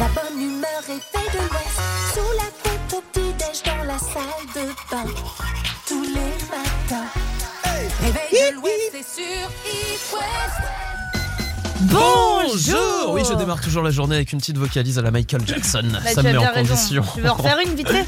La bonne humeur est faite de l'Ouest. Sous la couette au petit-déj dans la salle de bain. Tous les matins. Réveil de l'Ouest, c'est sur East West. Bonjour Oui, je démarre toujours la journée avec une petite vocalise à la Michael Jackson. Bah, Ça me met bien en raison. condition. Tu veux en refaire une vite fait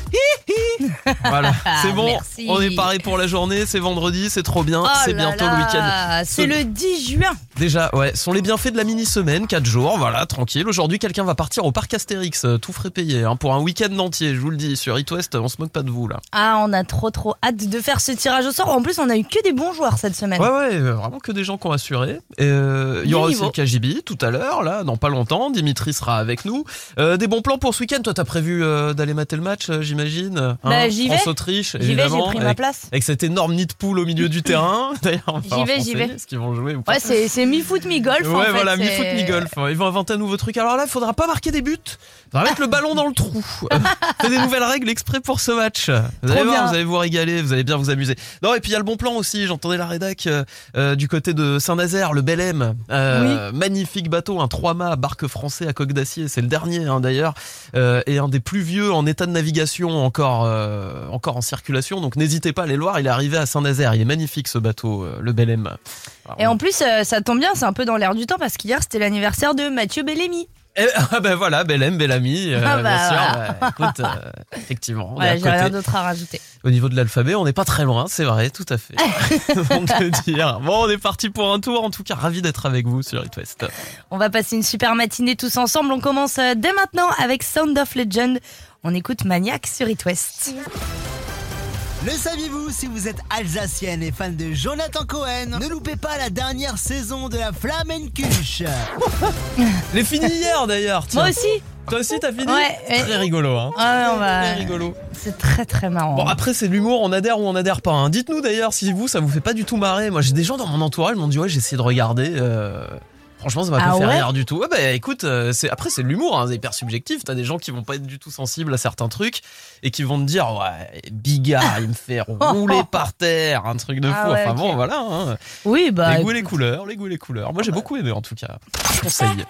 Voilà, c'est bon. Merci. On est paré pour la journée, c'est vendredi, c'est trop bien, Oh c'est bientôt là, le week-end. C'est le 10 juin. Déjà, ouais, ce sont les bienfaits de la mini-semaine, 4 jours, voilà, tranquille. Aujourd'hui, quelqu'un va partir au parc Astérix, euh, tout frais payé, hein, pour un week-end entier, je vous le dis, sur It West, on se moque pas de vous, là. Ah, on a trop trop hâte de faire ce tirage au sort. En plus, on a eu que des bons joueurs cette semaine. Ouais, ouais, euh, vraiment que des gens qui ont assuré. Euh, Il y aura aussi le KGB tout à l'heure, là, dans pas longtemps. Dimitri sera avec nous. Euh, des bons plans pour ce week-end. Toi, t'as prévu euh, d'aller mater le match, j'imagine hein Bah, j'y vais. France-Autriche, évidemment. Pris ma avec, place. avec cet énorme nid de poule au milieu du terrain. D'ailleurs, on va J'y vais, j'y vais. Est-ce qu'ils vont jouer ou pas Ouais, c'est mi-foot, mi-golf. en Ouais, fait, voilà, mi-foot, mi-golf. Ils vont inventer un nouveau truc. Alors là, il faudra pas marquer des buts. Il faudra mettre le ballon dans le trou. C'est des nouvelles règles exprès pour ce match. Vous allez voir, bien. vous allez vous régaler, vous allez bien vous amuser. Non, et puis il y a le bon plan aussi. J'entendais la rédac euh, euh, du côté de Saint-Nazaire, le Bel M. Euh, Magnifique bateau, un 3 mâts, barque français à coque d'acier. C'est le dernier hein, d'ailleurs. Euh, et un des plus vieux en état de navigation encore, encore en circulation. Donc n'hésitez pas à aller le voir. Il est arrivé à Saint-Nazaire. Il est magnifique ce bateau, euh, le Bel M. Alors, Et en plus, euh, ça tombe bien, c'est un peu dans l'air du temps parce qu'hier c'était l'anniversaire de Mathieu Bellamy. Eh, ah ben voilà, Bellem, Bellamy, euh, Ah bah bien sûr. voilà. ouais, écoute, euh, effectivement, Voilà, j'ai rien d'autre à rajouter. Au niveau de l'alphabet, on n'est pas très loin, c'est vrai, tout à fait. on peut dire. Bon, on est parti pour un tour. En tout cas, ravi d'être avec vous sur It West. On va passer une super matinée tous ensemble. On commence dès maintenant avec Sound of Legend. On écoute Maniac sur It West. Le saviez-vous si vous êtes alsacienne et fan de Jonathan Cohen Ne loupez pas la dernière saison de la Flamencuche Les fini hier d'ailleurs. Moi aussi. Toi aussi, t'as fini Ouais, ouais. Très rigolo, hein. Ah ouais, on va- Très rigolo. C'est très très marrant. Bon, après, c'est de l'humour, on adhère ou on adhère pas. hein. Dites-nous d'ailleurs si vous, ça vous fait pas du tout marrer. Moi, j'ai des gens dans mon entourage qui m'ont dit, ouais, j'ai essayé de regarder. euh, Franchement, ça m'a Ah pas fait ouais rire du tout. Ouais, bah écoute, euh, c'est après c'est de l'humour, hein, c'est hyper subjectif. T'as des gens qui vont pas être du tout sensibles à certains trucs et qui vont te dire ouais, Bigard, il me fait rouler par terre, un truc de fou. Ah ouais, enfin bon, voilà. hein. oui, bah. les goûts et les couleurs, les goûts et les couleurs. Moi, j'ai beaucoup aimé en tout cas. Viene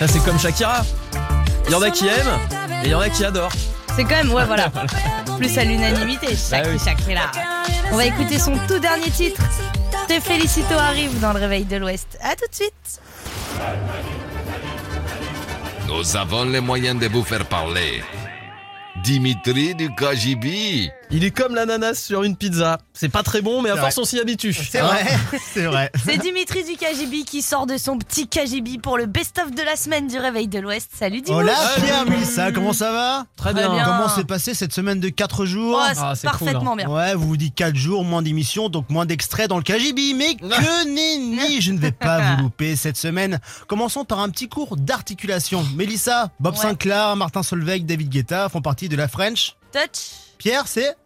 Là, c'est comme Shakira. Il y en a qui aiment et il y en a qui adorent. C'est quand même, ouais, voilà. Plus à l'unanimité, Bah oui. là. On va écouter son tout dernier titre. Te Félicito arrive dans le réveil de l'Ouest. À tout de suite. Nous avons les moyens de vous faire parler. Dimitri du KGB. Il est comme l'ananas sur une pizza. C'est pas très bon, mais à force on s'y habitue. C'est Hein vrai, c'est vrai. C'est Dimitri du KGB qui sort de son petit KGB pour le best-of de la semaine du réveil de l'Ouest. Salut Dimitri. Hola. Pierre Mélissa, comment ça va? Très bien. bien. Comment s'est passée cette semaine de 4 jours? Oh, Ah, c'est c'est cool, parfaitement bien. Ouais, vous vous dites 4 jours, moins d'émissions, donc moins d'extraits dans le KGB. Mais que nenni, je ne vais pas vous louper cette semaine. Commençons par un petit cours d'articulation. Mélissa, Bob Ouais. Sinclair, Martin Solveig, David Guetta font partie de la French. Touch. Pierre, c'est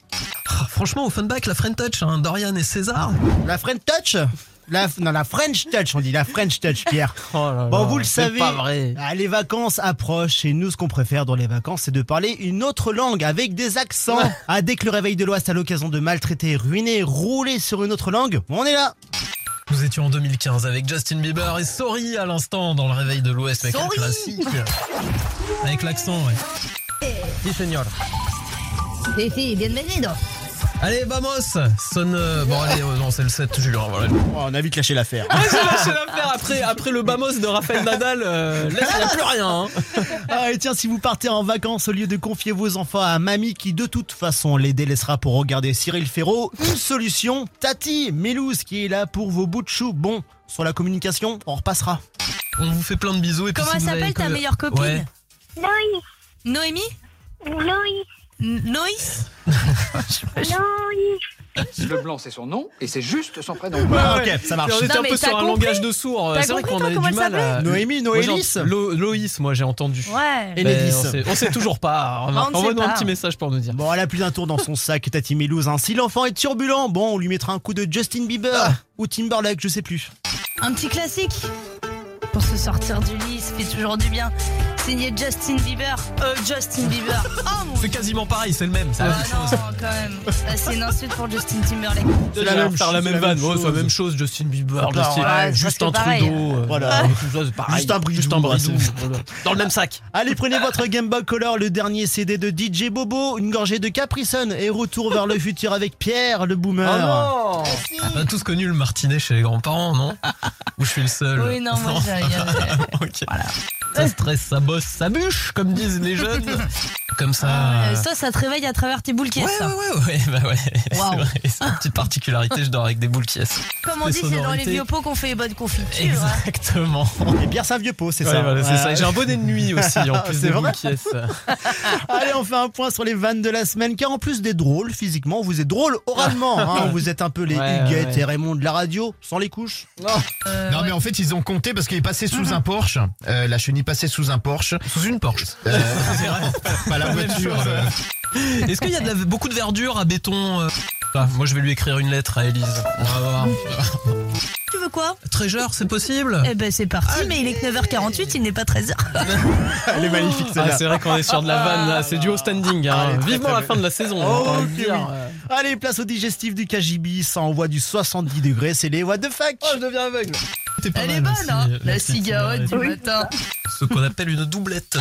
franchement, au Funback, la French Touch, hein, Dorian et César. la French Touch la, Non, la French Touch, on dit la French Touch, Pierre. Oh Bon, vous le savez, C'est pas vrai. ah, les vacances approchent et nous, ce qu'on préfère dans les vacances, c'est de parler une autre langue avec des accents. Ah, dès que le réveil de l'Ouest a l'occasion de maltraiter, ruiner, rouler sur une autre langue, on est là. Nous étions en 2015 avec Justin Bieber et Sorry à l'instant dans le réveil de l'Ouest avec un classique. Avec l'accent, ouais. Si, señor. Si, si, bienvenido. Allez, vamos Sonne. euh, Bon, allez, euh, non, c'est le 7 juin, voilà. Oh, on a vite lâché l'affaire. J'ai lâché l'affaire après, après le Bamos de Raphaël Nadal. euh, là, il n'y a plus rien. hein. Ah, et tiens, si vous partez en vacances, au lieu de confier vos enfants à mamie qui de toute façon les délaissera pour regarder Cyril Ferraud, une solution, Tati Mélouse qui est là pour vos bouts de chou. Bon, sur la communication, on repassera. On vous fait plein de bisous. Et Comment si s'appelle ta meilleure copine Ouais. Loïs, Noémie Loïs, Noïs Loïs. Le blanc, c'est son nom et c'est juste son prénom. Ah, ok, ça marche. On était Non, un peu sur un compris langage de sourd. T'as C'est vrai qu'on comment du mal à. Noémie, Noélis Loïs, moi j'ai entendu. Ouais. Et Nélis. on, sait, on sait toujours pas. sait Envoie-nous un petit message pour nous dire. Bon, elle a plus d'un tour dans son sac, Tati Mélouse. hein. Si l'enfant est turbulent, bon, on lui mettra un coup de Justin Bieber Ah. ou Timberlake, je sais plus. Un petit classique. Pour se sortir du lit, ça fait toujours du bien. Signé Justin Bieber. Euh, Justin Bieber. Oh mon C'est quasiment pareil, c'est le même. C'est Ah la même non, chose. quand même. Ça, c'est une insulte pour Justin Timberlake. C'est la même la chose, même la vanne. même Ouais, c'est la chose. même chose, Justin Bieber, bah, Justin- ouais, c'est Justin presque pareil. Trudeau. euh, Voilà. tout ça, c'est pareil. Justin Bridou, Bridou, bah, voilà. Dans le même sac. Allez, prenez votre Game Boy Color, le dernier CD de DJ Bobo, une gorgée de Capri Sun et retour vers le futur avec Pierre, le boomer. On a tous connu le martinet chez les grands-parents, non? Ou je suis le seul? Oui, non, moi, j'ai- avait- Ok. Ça stresse, ça bosse, ça bûche, comme disent les jeunes. Comme ça. Euh, Ça, ça te réveille à travers tes boules Ouais, caisses. ouais, ça. ouais, ouais, bah ouais. C'est Waouh. vrai, c'est une petite particularité, je dors avec des boules qui Comme on dit, c'est dans les vieux pots qu'on fait les bonnes confitures. hein. Exactement. Et Pierre, c'est un vieux pot, c'est Ouais, ça. voilà, c'est Ouais. ça. J'ai un bonnet de nuit aussi, en plus C'est des vrai boules qui Allez, on fait un point sur les vannes de la semaine, car en plus des drôles, physiquement, vous êtes drôles oralement. hein. Vous êtes un peu les Ouais, Huguettes ouais. et Raymond de la radio, sans les couches. Euh, Non ouais. mais en fait ils ont compté parce qu'il est passé sous un Porsche. Euh, la chenille passait sous un Porsche. Sous une Porsche. Euh, pas la voiture. euh. Est-ce qu'il y a de la- beaucoup de verdure à béton euh? Ah, Moi, je vais lui écrire une lettre à Elise. On va voir. Tu veux quoi? Treasure, c'est possible? Eh ben c'est parti, mais il est que 9h48, il n'est pas 13h. Elle est magnifique, Ah, c'est vrai qu'on est sur de la vanne là, c'est du haut standing. hein. Ah, très, Vivement très la fin de la saison. Oh, dire. oui. Allez, place au digestif du KGB, ça envoie du 70 degrés, c'est les what the fuck. Oh, je deviens aveugle. C'était pas Elle est bonne, hein la cigarette du matin. Ce qu'on appelle une doublette.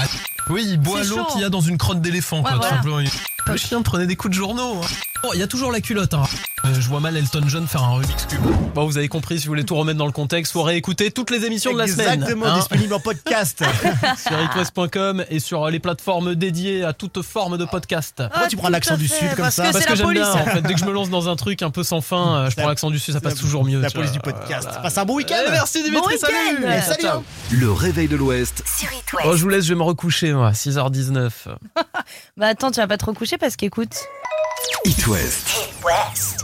Oui, il boit C'est l'eau chaud. qu'il y a dans une crotte d'éléphant, quoi, tout voilà. simplement. Le chien prenait des coups de journaux. hein. Bon, il y a toujours la culotte. Hein. Euh, je vois mal Elton John faire un Rubik's Cube. Bon, vous avez compris, si vous voulez tout remettre dans le contexte, faut réécouter toutes les émissions de la semaine. Exactement, hein, disponible en podcast. sur itwest.com et sur les plateformes dédiées à toute forme de podcast. Pourquoi tu prends l'accent du Sud comme parce ça que Parce que j'aime bien, en fait, dès que je me lance dans un truc un peu sans fin, euh, je prends l'accent du Sud, ça passe toujours mieux. La police vois. du podcast. Voilà. Passe un bon week-end. Merci Dimitri, Bon salut week-end. Et salut. Ciao. hein. Le réveil de l'Ouest. Sur It Oh, je vous laisse, je vais me recoucher, moi, 6h19. Bah attends, tu vas pas te recoucher parce qu'écoute. It West.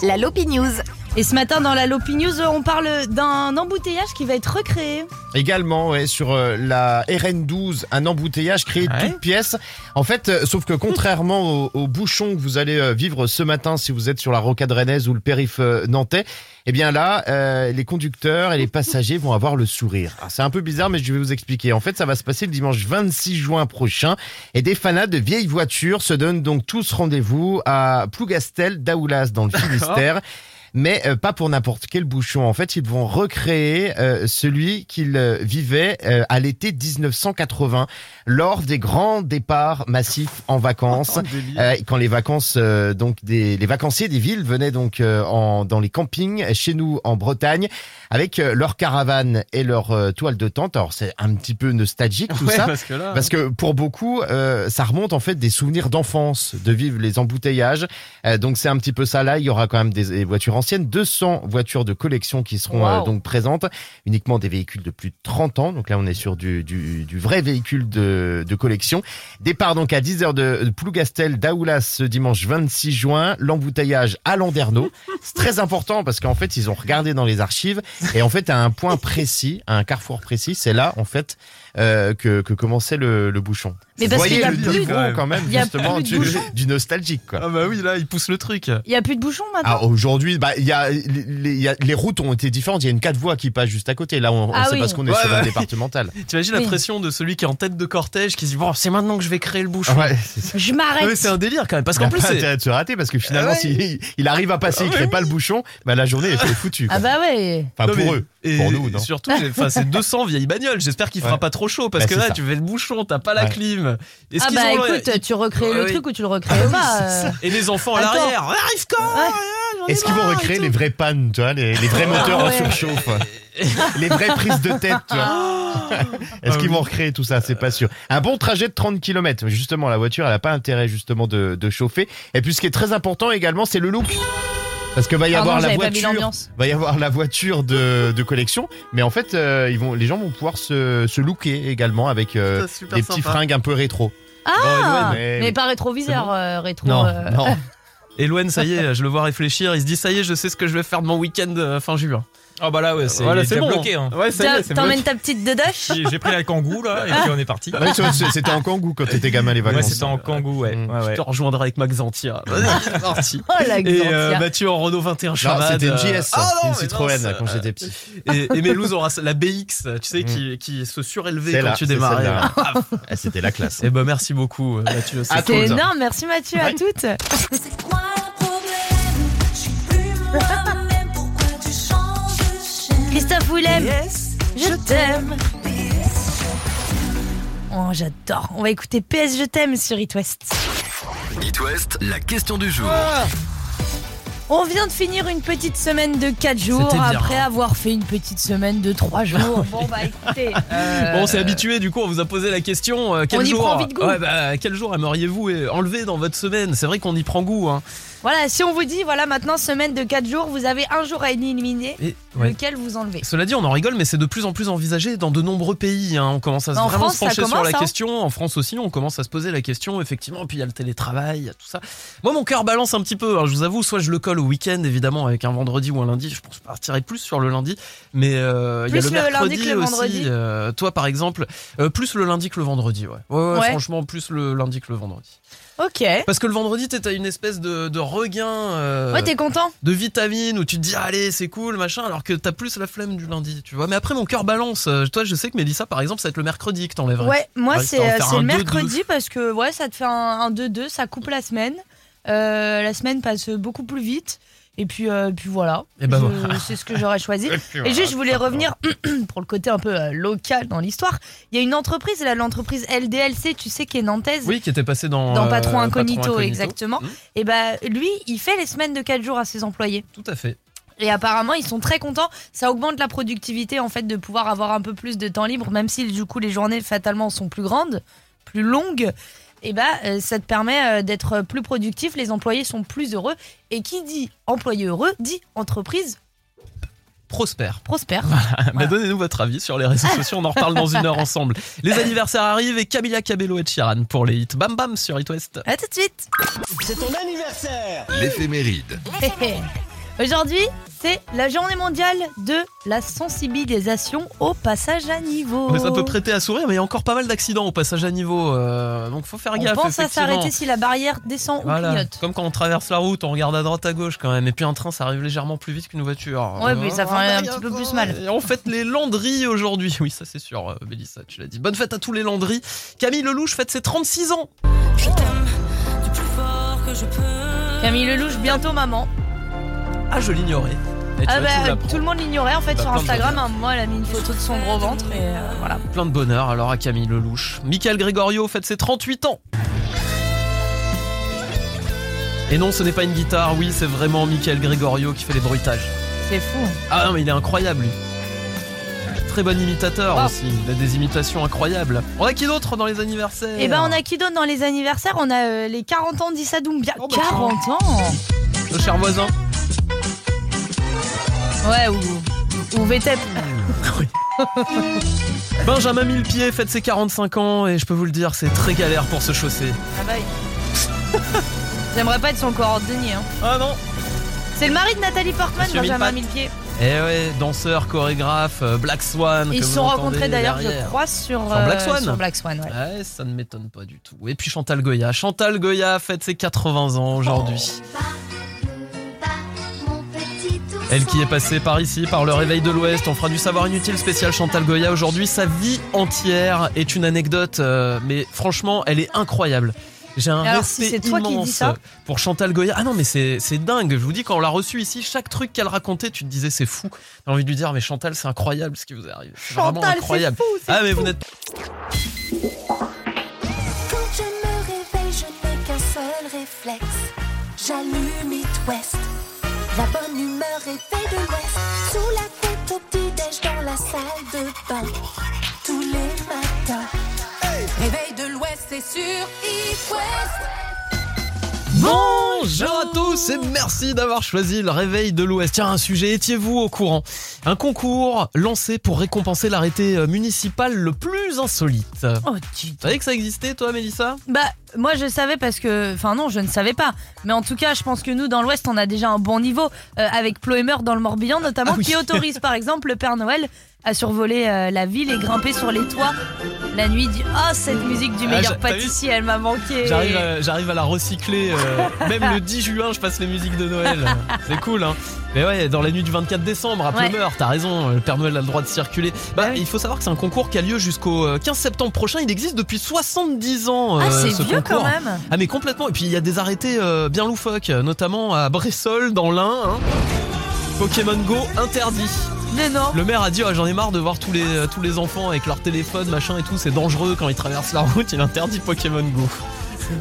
La Lopi News. Et ce matin dans la Lopi News, on parle d'un embouteillage qui va être recréé. Également ouais, sur euh, la RN12, un embouteillage créé de Ouais. toutes pièces. En fait, euh, sauf que contrairement aux, aux bouchons que vous allez euh, vivre ce matin si vous êtes sur la rocade rennaise ou le périph' euh, nantais, eh bien là, euh, les conducteurs et les passagers vont avoir le sourire. Alors, C'est un peu bizarre, mais je vais vous expliquer. En fait, ça va se passer le dimanche 26 juin prochain. Et des fanats de vieilles voitures se donnent donc tous rendez-vous à Plougastel d'Aoulas dans le Finistère. Mais euh, pas pour n'importe quel bouchon. En fait, ils vont recréer euh, celui qu'ils euh, vivaient euh, à l'été 1980, lors des grands départs massifs en vacances. Euh, quand les vacances, euh, donc des, les vacanciers des villes venaient donc euh, en, dans les campings chez nous en Bretagne avec euh, leur caravane et leur euh, toile de tente. Alors c'est un petit peu nostalgique tout Ouais, ça. parce que là. Parce que pour beaucoup, euh, ça remonte en fait des souvenirs d'enfance, de vivre les embouteillages. Euh, donc c'est un petit peu ça là. Il y aura quand même des, des voitures anciennes, 200 voitures de collection qui seront Wow. euh, donc présentes, uniquement des véhicules de plus de 30 ans. Donc là on est sur du, du, du vrai véhicule de, de collection. Départ donc à 10h de, de Plougastel d'Aoulas ce dimanche 26 juin. L'embouteillage à Landerneau. C'est très important parce qu'en fait ils ont regardé dans les archives et en fait à un point précis, à un carrefour précis, c'est là en fait euh, que, que commençait le, le bouchon. Mais Vous parce qu'il voyez y a le plus- niveau quand même il y a justement plus de du, nostalgique quoi. Ah bah oui, là, il pousse le truc. Il y a plus de bouchons maintenant. Ah, aujourd'hui, bah, il y a, les, il y a- les routes ont été différentes. Il y a une quatre voies qui passe juste à côté. Là, on, Ah c'est oui. parce qu'on est Ouais, sur ouais. un départemental. T'imagines la Oui. pression de celui qui est en tête de cortège qui se dit bon c'est maintenant que je vais créer le bouchon. Ouais. Je m'arrête. c'est un délire quand même parce Il a qu'en plus pas c'est intérêt de se rater parce que finalement, Ah ouais. s'il il arrive à passer, il crée pas le bouchon, bah, la journée est foutue. Ah bah ouais. Enfin, pour eux. Et Pour nous, non. Surtout, c'est 200 vieilles bagnoles. J'espère qu'il fera Ouais. pas trop chaud parce Bah, que là, ça. tu fais le bouchon, t'as pas la Ouais. clim. Ah bah ont le- écoute, tu recrées Ouais, le oui. truc ou tu le recrées pas. euh. Et les enfants à l'arrière. Arrive quand Est-ce qu'ils vont recréer les vraies pannes, tu vois, les, les vrais moteurs en surchauffe, les vraies prises de tête, tu vois Est-ce Ah qu'ils vont recréer tout ça? C'est pas sûr. Un bon trajet de 30 km. Justement, la voiture, elle a pas intérêt justement de, de chauffer. Et puis, ce qui est très important également, c'est le look. Parce que va y Pardon, avoir la j'avais pas mis voiture, l'ambiance. va y avoir la voiture de, de collection, mais en fait, euh, ils vont, les gens vont pouvoir se, se looker également avec euh, super des petits sympa. fringues un peu rétro. Ah Bon, Mais pas rétroviseur, euh, rétro. Non, euh. non. Ça y est, je le vois réfléchir. Il se dit ça y est, je sais ce que je vais faire de mon week-end euh, fin juin. Ah bah là, ouais, c'est Voilà, c'est bon. bloqué. hein. Ouais, T'emmènes ta petite dedache J'ai j'ai pris la kangou là et puis on est parti. Ouais, c'était en Kangoo quand t'étais gamin les Ouais, vacances. c'était en kangou, ouais. Mm. ouais, Je ouais. te rejoindrai avec Max Zantia. Vas-y, c'est parti. Oh la Et euh. Mathieu en Renault 21 Non, Chamade. c'était une euh, JS, ah non, une Citroën non, quand j'étais petit. Et, et Mélouse aura la BX, tu sais, qui, qui se surélevait quand là, tu c'est démarrais. Ah, C'était la classe. Et ben merci beaucoup euh, Mathieu. Cool. énorme, merci Mathieu, à toutes. C'est quoi le problème? Je suis plus Christophe Willem, je t'aime. Oh, j'adore. On va écouter PS Je t'aime sur It West. It West, la question du jour. On vient de finir une petite semaine de 4 jours après avoir fait une petite semaine de 3 jours. Bon, bah écoutez. euh, Bon, on s'est habitué, du coup, on vous a posé la question. euh, quel On y jour prend vite goût. Ouais, bah, quel jour aimeriez-vous euh, enlever dans votre semaine? C'est vrai qu'on y prend goût. Hein. Voilà, si on vous dit, voilà, maintenant, semaine de 4 jours, vous avez un jour à éliminer, Et, ouais. lequel vous enlevez Cela dit, on en rigole, mais c'est de plus en plus envisagé dans de nombreux pays. hein. On commence à se- En vraiment France, se ça pencher sur commence, la hein. question. En France aussi, on commence à se poser la question, effectivement. Et puis il y a le télétravail, il y a tout ça. Moi, mon cœur balance un petit peu. hein, je vous avoue, soit je le colle au week-end, évidemment, avec un vendredi ou un lundi. Je pense partirais plus sur le lundi. Mais euh, il y a Plus le le lundi que le aussi. vendredi. euh, toi, par exemple, euh, plus le lundi que le vendredi. Ouais. Ouais, ouais, Ouais. franchement, plus le lundi que le vendredi. Ok. Parce que le vendredi, t'as une espèce de, de regain. euh, Ouais, t'es content de vitamines où tu te dis allez c'est cool machin alors que t'as plus la flemme du lundi tu vois mais après mon cœur balance Euh, toi je sais que Mélissa par exemple ça va être le mercredi que t'enlèverais Ouais, moi Ouais, c'est le 2-2. mercredi parce que ouais, ça te fait un un 2-2, ça coupe la semaine. Euh, la semaine passe beaucoup plus vite. Et puis, euh, puis voilà, ben voilà. c'est ce que j'aurais choisi. Et juste, je voulais revenir pour le côté un peu euh, local dans l'histoire. Il y a une entreprise, là, l'entreprise LDLC, tu sais, qui est nantaise. oui qui était passé dans Dans euh, Patron Incognito, exactement. Mm, Et bah, lui, il fait les semaines de 4 jours à ses employés. tout à fait Et apparemment, ils sont très contents. Ça augmente la productivité, en fait, de pouvoir avoir un peu plus de temps libre, même si, du coup, les journées, fatalement, sont plus grandes, plus longues. Et bah, euh, ça te permet euh, d'être plus productif. Les employés sont plus heureux. Et qui dit employé heureux dit entreprise prospère prospère. mais donnez-nous votre avis sur les réseaux sociaux on en reparle dans une heure ensemble les anniversaires arrivent et Camilla Cabello et Chiran pour les hits bam bam sur It West À tout de suite. L'éphéméride. Hé, hé. Aujourd'hui, c'est la journée mondiale de la sensibilisation au passage à niveau. mais ça peut prêter à sourire mais il y a encore pas mal d'accidents au passage à niveau euh, donc faut faire On gaffe pense à s'arrêter si la barrière descend ou clignote. Comme quand on traverse la route, on regarde à droite à gauche quand même. Et puis un train, ça arrive légèrement plus vite qu'une voiture. Ouais, mais ça fait un bah, petit peu plus mal. Et on fête les landries aujourd'hui. Oui, ça c'est sûr, euh, Mélissa, tu l'as dit. Bonne fête à tous les landries. Camille Lelouch fête ses 36 ans. Camille Lelouch, bientôt maman. Ah, je l'ignorais. Et Ah bah, tout le monde l'ignorait en fait Bah, sur Instagram. À un moment, elle a mis une photo de son gros ventre et euh, voilà. Plein de bonheur alors à Camille Lelouch. Michael Gregorio fête ses 38 ans. Et non, ce n'est pas une guitare, oui, c'est vraiment Michael Gregorio qui fait les bruitages. C'est fou. Ah non, mais il est incroyable, lui. Très bon imitateur Wow. aussi. Il a des imitations incroyables. On a qui d'autre dans les anniversaires Et ben on a qui d'autre dans les anniversaires? On a euh, les 40 ans d'Issa Doumbia. Oh, bah, 40 ans? Nos chers voisins. Ouais, ou, ou VTEP. Benjamin Millepied fête ses 45 ans et je peux vous le dire, c'est très galère pour se chausser. Ah bah oui. J'aimerais pas être son coordonnier. Hein. Ah non C'est le mari de Nathalie Portman, Monsieur Benjamin Millepied. Eh ouais, danseur, chorégraphe, euh, Black Swan. Ils se sont rencontrés d'ailleurs, je crois, sur, Sur euh, Black Swan sur Black Swan, ouais. Ouais, ça ne m'étonne pas du tout. Et puis Chantal Goya. Chantal Goya fête ses 80 ans aujourd'hui. Elle qui est passée par ici, par le réveil de l'Ouest. On fera du savoir inutile spécial Chantal Goya aujourd'hui. Sa vie entière est une anecdote, euh, mais franchement, elle est incroyable. J'ai un Alors, respect si c'est toi qui dis immense ça pour Chantal Goya. Ah non, mais c'est c'est dingue. Je vous dis, quand on l'a reçue ici, chaque truc qu'elle racontait, tu te disais c'est fou. T'as envie de lui dire, mais Chantal, c'est incroyable ce qui vous est arrivé. C'est vraiment Chantal, c'est incroyable. fou, ah, mais fou. vous n'êtes Quand je me réveille, je n'ai qu'un seul réflexe. J'allume It West. La bonne humeur réveille de l'Ouest. Sous la couette au petit-déj dans la salle de bain. Tous les matins. Réveil de l'Ouest, c'est sur It West. Bonjour à tous et merci d'avoir choisi le réveil de l'Ouest. Tiens, un sujet, étiez-vous au courant? Un concours lancé pour récompenser l'arrêté euh, municipal le plus insolite. Oh, tu Tu savais que ça existait, toi, Mélissa? Bah, moi je savais parce que, enfin non, je ne savais pas. Mais en tout cas, je pense que nous dans l'Ouest, on a déjà un bon niveau euh, avec Ploemer dans le Morbihan notamment, Ah oui. qui autorise par exemple le Père Noël à survoler euh, la ville et grimper sur les toits la nuit. Du... Oh cette musique du Ah, meilleur j'a- t'as vu pâtissier, elle m'a manqué. J'arrive à, j'arrive à la recycler. euh, même le 10 juin, je passe les musiques de Noël. C'est cool, hein. Mais ouais, dans la nuit du 24 décembre, à Ouais. Plumeur, t'as raison, le Père Noël a le droit de circuler. Bah, Ah oui. il faut savoir que c'est un concours qui a lieu jusqu'au euh, 15 septembre prochain. Il existe depuis 70 ans. Ah euh, c'est ce vieux concours. quand même. Ah mais complètement. Et puis il y a des arrêtés euh, bien loufoques, notamment à Bressol, dans l'Ain. hein. Pokémon Go interdit. Mais non. Le maire a dit Ah, j'en ai marre de voir tous les, euh, tous les enfants avec leur téléphone, machin et tout, c'est dangereux quand ils traversent la route, il interdit Pokémon Go.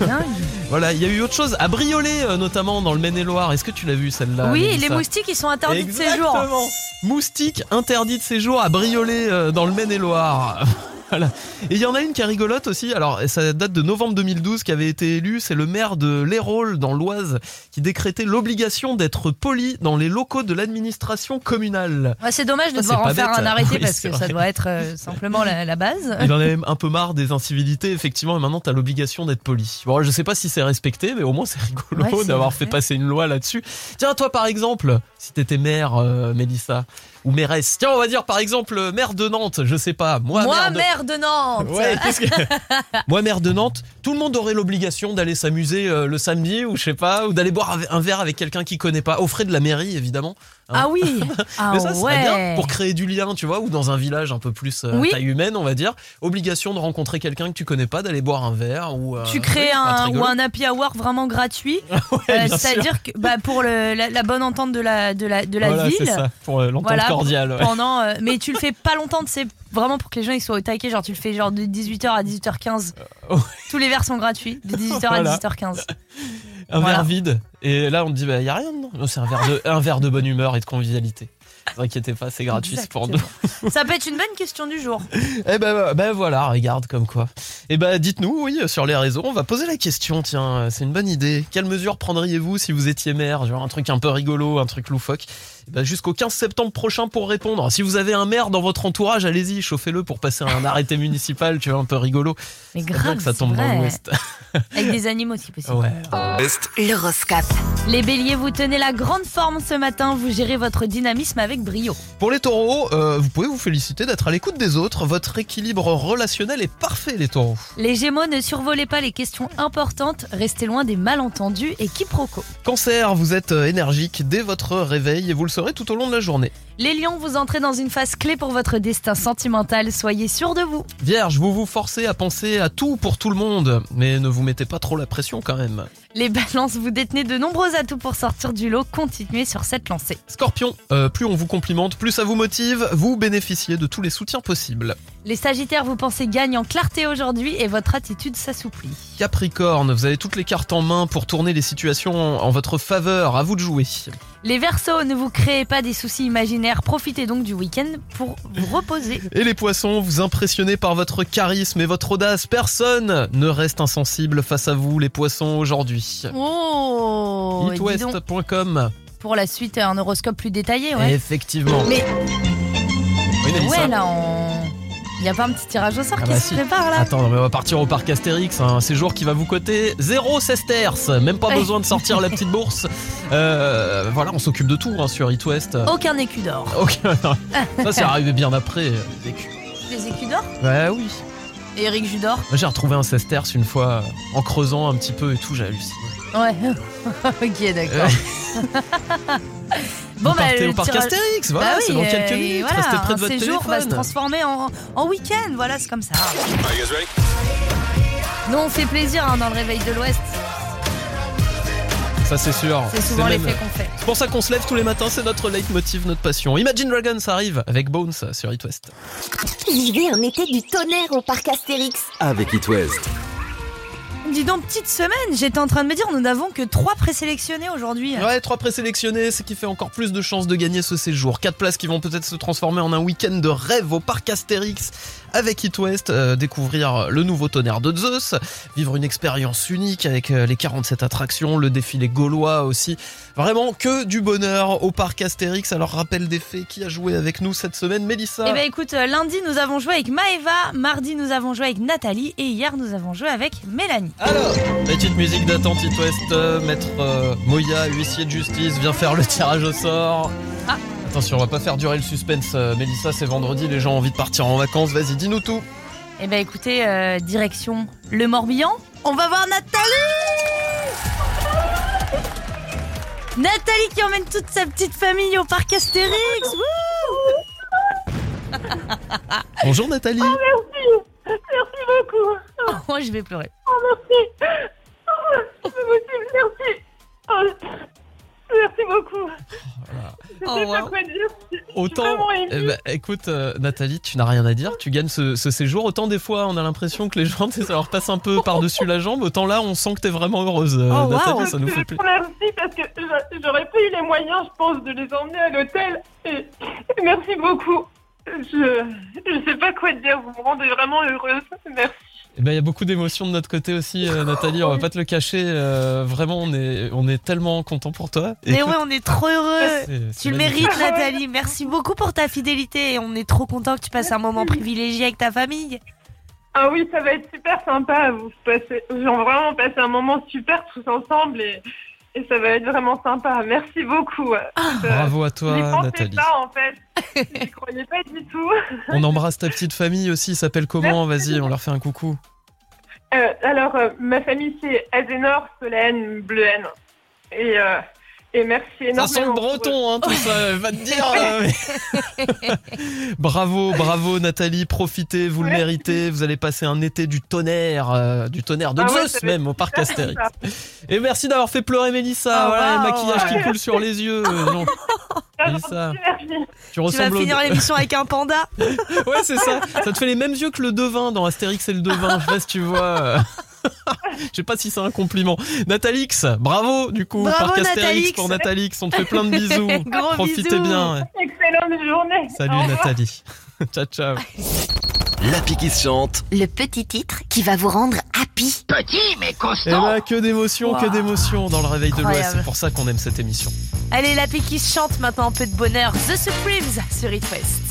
Dingue. Voilà, il y a eu autre chose à Brioler euh, notamment dans le Maine-et-Loire. Est-ce que tu l'as vu celle-là oui, les moustiques ils sont interdits de séjour. Exactement. Moustiques interdits de séjour à Brioler euh, dans le Maine-et-Loire. Voilà. Et il y en a une qui est rigolote aussi. Alors, ça date de novembre 2012 qui avait été élu. C'est le maire de l'Hérault dans l'Oise qui décrétait l'obligation d'être poli dans les locaux de l'administration communale. Ouais, c'est dommage de devoir en faire bête. un arrêté Oui, parce que ça doit être euh, simplement la, la base. Il en avait un peu marre des incivilités, effectivement, et maintenant t'as l'obligation d'être poli. Bon, je sais pas si c'est respecté, mais au moins c'est rigolo Ouais, d'avoir fait passer une loi là-dessus. Tiens, toi par exemple, si t'étais maire, euh, Mélissa, ou mairesse, tiens, on va dire par exemple euh, maire de Nantes, je sais pas, moi, Moi, maire de... maire de Nantes. Ouais, qu'est-ce que- Moi, maire de Nantes, tout le monde aurait l'obligation d'aller s'amuser euh, le samedi ou je sais pas, ou d'aller boire un- verre avec quelqu'un qui connaît pas, aux frais de la mairie évidemment. Hein. Ah oui. Ah Mais ça serait ouais. bien pour créer du lien, tu vois, ou dans un village un peu plus euh, Oui. taille humaine, on va dire. Obligation de rencontrer quelqu'un que tu connais pas, d'aller boire un verre ou. euh, Tu crées ça un ou un happy hour vraiment gratuit. Ouais, Euh. C'est-à-dire que bah, pour le- la, la bonne entente de la de la de la Voilà, c'est ville. ça, pour l'entente Voilà, cordiale. Pendant, mais tu le fais pas longtemps, c'est vraiment pour que les gens ils soient au taquet. Genre tu le fais genre de 18h à 18h15. ouais. Tous les verres sont gratuits de 18h Voilà. à 18h15. Un Voilà. verre vide. Et là, on te dit, bah, y a rien dedans. Non, c'est un verre de, un verre de bonne humeur et de convivialité. Ne vous inquiétez pas, c'est gratuit, pour nous. Ça peut être une bonne question du jour. Eh ben, ben voilà, regarde comme quoi. Eh ben dites-nous, oui, sur les réseaux, on va poser la question, tiens, c'est une bonne idée. Quelle mesure prendriez-vous si vous étiez maire? Genre un truc un peu rigolo, un truc loufoque ben, Jusqu'au 15 septembre prochain pour répondre. Si vous avez un maire dans votre entourage, allez-y, chauffez-le pour passer un arrêté municipal, tu vois, un peu rigolo. Mais grave, que ça tombe dans vrai. l'ouest. Avec des animaux si possible. Ouais. L'horoscope. Les béliers, vous tenez la grande forme ce matin, vous gérez votre dynamisme avec brio. Pour les taureaux, euh, vous pouvez vous féliciter d'être à l'écoute des autres. Votre équilibre relationnel est parfait, les taureaux. Les gémeaux, ne survolez pas les questions importantes, restez loin des malentendus et quiproquos. Cancer, vous êtes euh, énergique dès votre réveil et vous le serez tout au long de la journée. Les lions, vous entrez dans une phase clé pour votre destin sentimental, soyez sûr de vous. Vierge, vous vous forcez à penser à tout pour tout le monde, mais ne vous mettez pas trop la pression quand même. Les balances, vous détenez de nombreux atouts pour sortir du lot, continuez sur cette lancée. Scorpion, euh, plus on vous complimente, plus ça vous motive, vous bénéficiez de tous les soutiens possibles. Les sagittaires, vous pensez gagne en clarté aujourd'hui et votre attitude s'assouplit. Capricorne, vous avez toutes les cartes en main pour tourner les situations en votre faveur, à vous de jouer. Les versos, ne vous créez pas des soucis imaginaires, profitez donc du week-end pour vous reposer. Et les poissons, vous impressionnez par votre charisme et votre audace, personne ne reste insensible face à vous les poissons aujourd'hui. Oh Itwest.com Pour la suite, un horoscope plus détaillé, ouais. Effectivement. Mais Oui, ouais, là, on... Il y a pas un petit tirage au sort Ah qui bah se si. prépare là Attends, mais on va partir au parc Astérix, un séjour qui va vous coûter 0 sesterces, même pas Ouais. besoin de sortir la petite bourse. Euh, voilà, on s'occupe de tout hein, sur It West. Aucun écu d'or. Ça c'est arrivé bien après. euh, les écus. Les écus d'or? Ouais, oui. Et Eric Judor Moi j'ai retrouvé un sesterce une fois euh, en creusant un petit peu et tout, j'ai halluciné. Ouais. ok, d'accord. Vous partez le au parc tirage- Astérix, voilà, Bah oui, c'est dans euh, quelques et minutes, voilà, restez près de votre séjour va se téléphone. transformer en, en week-end, voilà, c'est comme ça. Nous, on fait plaisir hein, dans le réveil de l'Ouest. Ça c'est sûr. C'est souvent même- l'effet qu'on fait. C'est pour ça qu'on se lève tous les matins, c'est notre leitmotiv, notre passion. Imagine Dragons arrive avec Bones sur It West. Vivez un été du tonnerre au parc Astérix. Avec It West. Dis donc, petite semaine, j'étais en train de me dire, nous n'avons que trois présélectionnés aujourd'hui. Ouais, trois présélectionnés, ce qui fait encore plus de chances de gagner ce séjour. Quatre places qui vont peut-être se transformer en un week-end de rêve au parc Astérix avec It West, euh, découvrir le nouveau tonnerre de Zeus, vivre une expérience unique avec euh, les 47 attractions, le défilé gaulois aussi. Vraiment que du bonheur au parc Astérix. Alors rappel des faits, qui a joué avec nous cette semaine Mélissa Eh ben écoute, euh, lundi nous avons joué avec Maeva, mardi nous avons joué avec Nathalie et hier nous avons joué avec Mélanie. Alors, petite musique d'attente It West, euh, maître euh, Moya, huissier de justice, vient faire le tirage au sort. Ah. Attention, on va pas faire durer le suspense, euh, Mélissa, c'est vendredi, les gens ont envie de partir en vacances, vas-y, dis-nous tout. Eh ben écoutez, euh, direction le Morbihan. On va voir Nathalie Nathalie qui emmène toute sa petite famille au parc Astérix. Wouh Bonjour Nathalie. Merci. Merci beaucoup. Oh, je vais pleurer. Oh, merci. Oh. Merci. Oh, merci beaucoup. Je Oh, sais pas wow. quoi dire. Autant, eh ben, écoute euh, Nathalie, tu n'as rien à dire, tu gagnes ce, ce séjour. Autant des fois on a l'impression que les gens ça leur passe un peu par-dessus la jambe, autant là on sent que t'es vraiment heureuse. euh, Oh, wow. Nathalie, ça nous fait plaisir. parce que j'aurais pas eu les moyens, je pense, de les emmener à l'hôtel. Et merci beaucoup. Je je sais pas quoi dire. Vous me rendez vraiment heureuse. Merci. Eh ben, il y a beaucoup d'émotions de notre côté aussi, euh, Nathalie. On va pas te le cacher. euh, vraiment, on est, on est tellement content pour toi. Mais ouais, on est trop heureux. c'est- c'est Tu le mérites, Nathalie. Merci beaucoup pour ta fidélité et on est trop content que tu passes un moment privilégié avec ta famille. Ah oui, ça va être super sympa. Vous passez, genre vraiment passer un moment super tous ensemble et, et ça va être vraiment sympa. Merci beaucoup. Euh, Bravo à toi, Nathalie. pas en fait. J'y croyais pas du tout. On embrasse ta petite famille aussi. ils s'appelle comment Vas-y, on leur fait un coucou. Euh, alors, euh, ma famille c'est Azénor, Solène, Bleuhen. Et, euh, et merci Ça énormément. sent le breton, hein, tout ça. Va te dire. euh, bravo, bravo, Nathalie. Profitez, vous le méritez. Vous allez passer un été du tonnerre, euh, du tonnerre de Ah Zeus ça même au parc Astérix. Et merci d'avoir fait pleurer Mélissa. Oh, voilà, le wow. maquillage qui coule sur les yeux. euh, non. Mélissa, Merci. tu Tu vas ressembles au- finir l'émission avec un panda. Ouais, c'est ça. Ça te fait les mêmes yeux que le devin dans Astérix et le devin. Je sais pas si tu vois. Je sais pas si c'est un compliment. Nathalix, bravo du coup. Bravo, Parc Astérix Nathalix. pour Nathalix. On te fait plein de bisous. Gros Profitez bisous. bien. Excellente journée. Salut. Nathalie. ciao, ciao. L'appli qui se chante. Le petit titre qui va vous rendre happy. Petit mais Et constant. bah, que d'émotions, que d'émotions dans le réveil de l'Ouest. C'est pour ça qu'on aime cette émission. Allez, la pique qui se chante maintenant un peu de bonheur. The Supremes sur It West.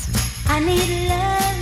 I need love, love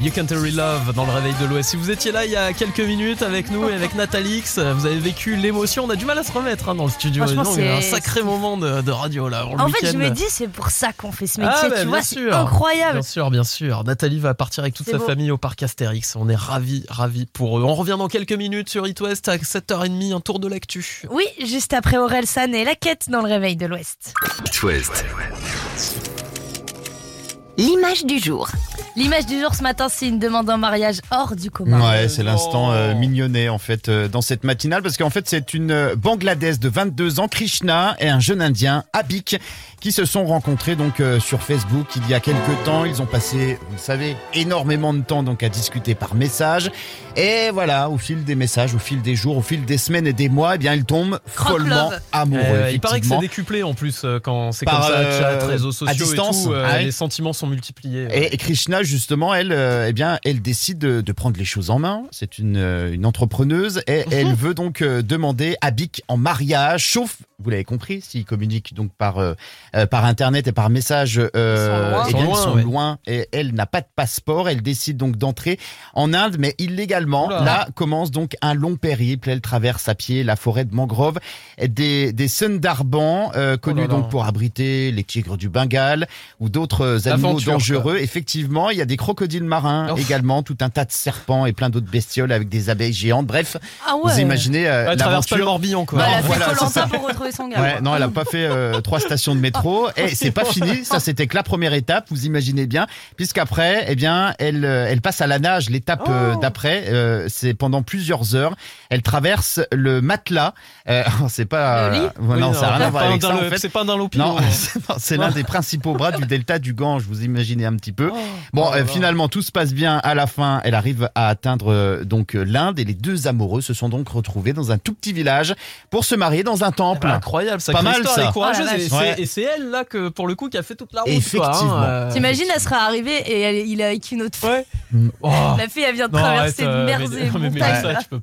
You Can't Hurry Love dans le réveil de l'Ouest. Si vous étiez là il y a quelques minutes avec nous et avec Nathalix, vous avez vécu l'émotion. On a du mal à se remettre hein, dans le studio. Non, il y a un c'est- sacré moment de, de radio là. En fait, je me dis, c'est pour ça qu'on fait ce métier, Ah, bah, tu vois, bien c'est sûr. incroyable. Bien sûr, bien sûr. Nathalie va partir avec toute C'est sa beau. famille au parc Astérix. On est ravis, ravis pour eux. On revient dans quelques minutes sur It West à 7h30, un tour de l'actu. Oui, juste après Aurel San et la quête dans le réveil de l'Ouest. It West. L'image du jour. L'image du jour ce matin, c'est une demande en mariage hors du commun. Ouais, c'est l'instant euh, mignonnet en fait euh, dans cette matinale parce qu'en fait c'est une euh, Bangladaise de 22 ans, Krishna, et un jeune Indien, Abik, qui se sont rencontrés donc euh, sur Facebook il y a quelques temps. Ils ont passé, vous le savez, énormément de temps donc à discuter par message. Et voilà, au fil des messages, au fil des jours, au fil des semaines et des mois, eh bien ils tombent follement love. amoureux. Euh, il paraît que c'est décuplé en plus euh, quand c'est Par, comme ça, euh, chat, réseaux sociaux à distance. et tout. euh, Ah ouais. Les sentiments sont multipliés. Et, et Krishna, justement, elle, euh, eh bien, elle décide de, de prendre les choses en main. C'est une, une entrepreneuse et elle veut donc euh, demander Abik en mariage, sauf, vous l'avez compris, s'ils communiquent donc par euh, euh, par internet et par message, euh, loin. eh Ils bien, sont loin, ouais. et elle n'a pas de passeport. Elle décide donc d'entrer en Inde, mais illégalement. Oula. Là commence donc un long périple. Elle traverse à pied la forêt de mangrove, des des Sundarbans, euh, connus Oh donc pour abriter les tigres du Bengale ou d'autres animaux dangereux. Effectivement, il y a des crocodiles marins Ouf. également, tout un tas de serpents et plein d'autres bestioles avec des abeilles géantes. Bref, Ah ouais. vous imaginez euh, Elle traverse pas le l'aventure. Morbihan quoi. Bah, Voilà, c'est ça. pour Ouais, non, elle a pas fait euh, trois stations de métro et c'est pas fini. Ça, c'était que la première étape. Vous imaginez bien, puisqu'après, eh bien, elle, euh, elle passe à la nage. L'étape euh, Oh. d'après, euh, c'est pendant plusieurs heures. Elle traverse le matelas. Euh, c'est pas. Le lit euh, Oui, non, ça n'a rien c'est à voir pas avec un ça. En dalo- fait. C'est pas un Dunlopino. Non, c'est l'un des principaux bras du delta du Gange, vous imaginez un petit peu. Oh. Bon, Oh euh, finalement, tout se passe bien. À la fin, elle arrive à atteindre donc l'Inde et les deux amoureux se sont donc retrouvés dans un tout petit village pour se marier dans un temple. Incroyable, ça Pas mal, histoire, ça. elle est courageuse Oh la et c'est- Ouais. et c'est elle là que pour le coup qui a fait toute la route. Effectivement. Quoi, hein, euh, T'imagines, elle sera arrivée et elle- il est avec une autre fille. Ouais. Oh. La fille, elle vient de Non, traverser euh, là.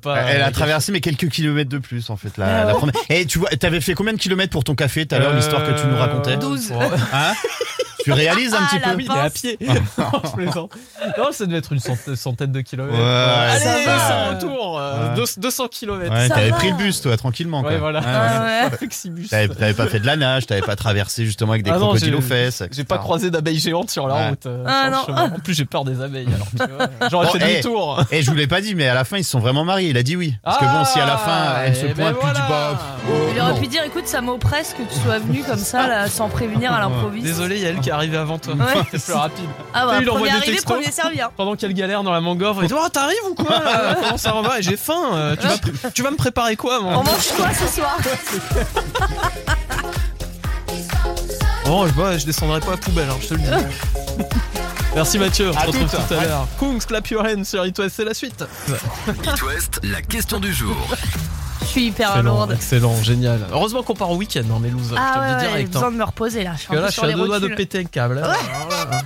pas. elle a euh, traversé mais quelques kilomètres de plus en fait la, Ah la ouais. première. Et tu vois, t'avais fait combien de kilomètres pour ton café tout à l'heure l'histoire que tu nous racontais? Euh, 12. bon. Hein? Tu réalises un Ah, Ah, petit peu Oui, il est à pied. Non, je plaisante. Non, ça devait être une cent- centaine de kilomètres. Ouais, Allez, ça c'est va. un retour. euh, Ouais. deux- 200 kilomètres. Ouais, t'avais va. pris le bus toi tranquillement. Ouais, quoi. voilà. Ouais. Ah. T'avais pas fait de la nage, t'avais pas traversé justement avec des Ah crocodiles aux fesses. J'ai pas croisé d'abeilles géantes sur la route. euh, Ah sur le non. En plus, j'ai peur des abeilles. Tu j'aurais Bon, fait eh, demi-tour. Et je vous l'ai pas dit, mais à la fin, ils se sont vraiment mariés. Il a dit oui. Parce que bon, si à la fin, elle se eh ben pointe du voilà. bas. oh, Il aurait pu dire écoute, ça m'oppresse que tu sois venu comme ça, sans prévenir à l'improviste. Désolé, il y a elle qui est arrivée avant toi. Ouais. C'est plus rapide. Ah bah, Il envoie des arrivé, textos. premier servi. hein. Pendant qu'elle galère dans la mangrove, il dit Oh, t'arrives ou quoi là Comment ça va? Et J'ai faim. euh, Tu vas, pr- tu vas me préparer quoi moi? On mange quoi ce soir? Oh, je, vois, je descendrai pas à la poubelle, hein, je te le dis. Merci Mathieu, on se À retrouve toutes. tout à l'heure. Kungs, clap your hands sur It West, c'est la suite. It West, la question du jour. Je suis hyper Excellent, lourde. excellent, génial. Heureusement qu'on part au week-end, hein, Mélouse. je te Ah le ouais, dis ouais, j'ai direct. hein. besoin de me reposer là. Je suis là, je suis à deux doigts de péter un câble. hein.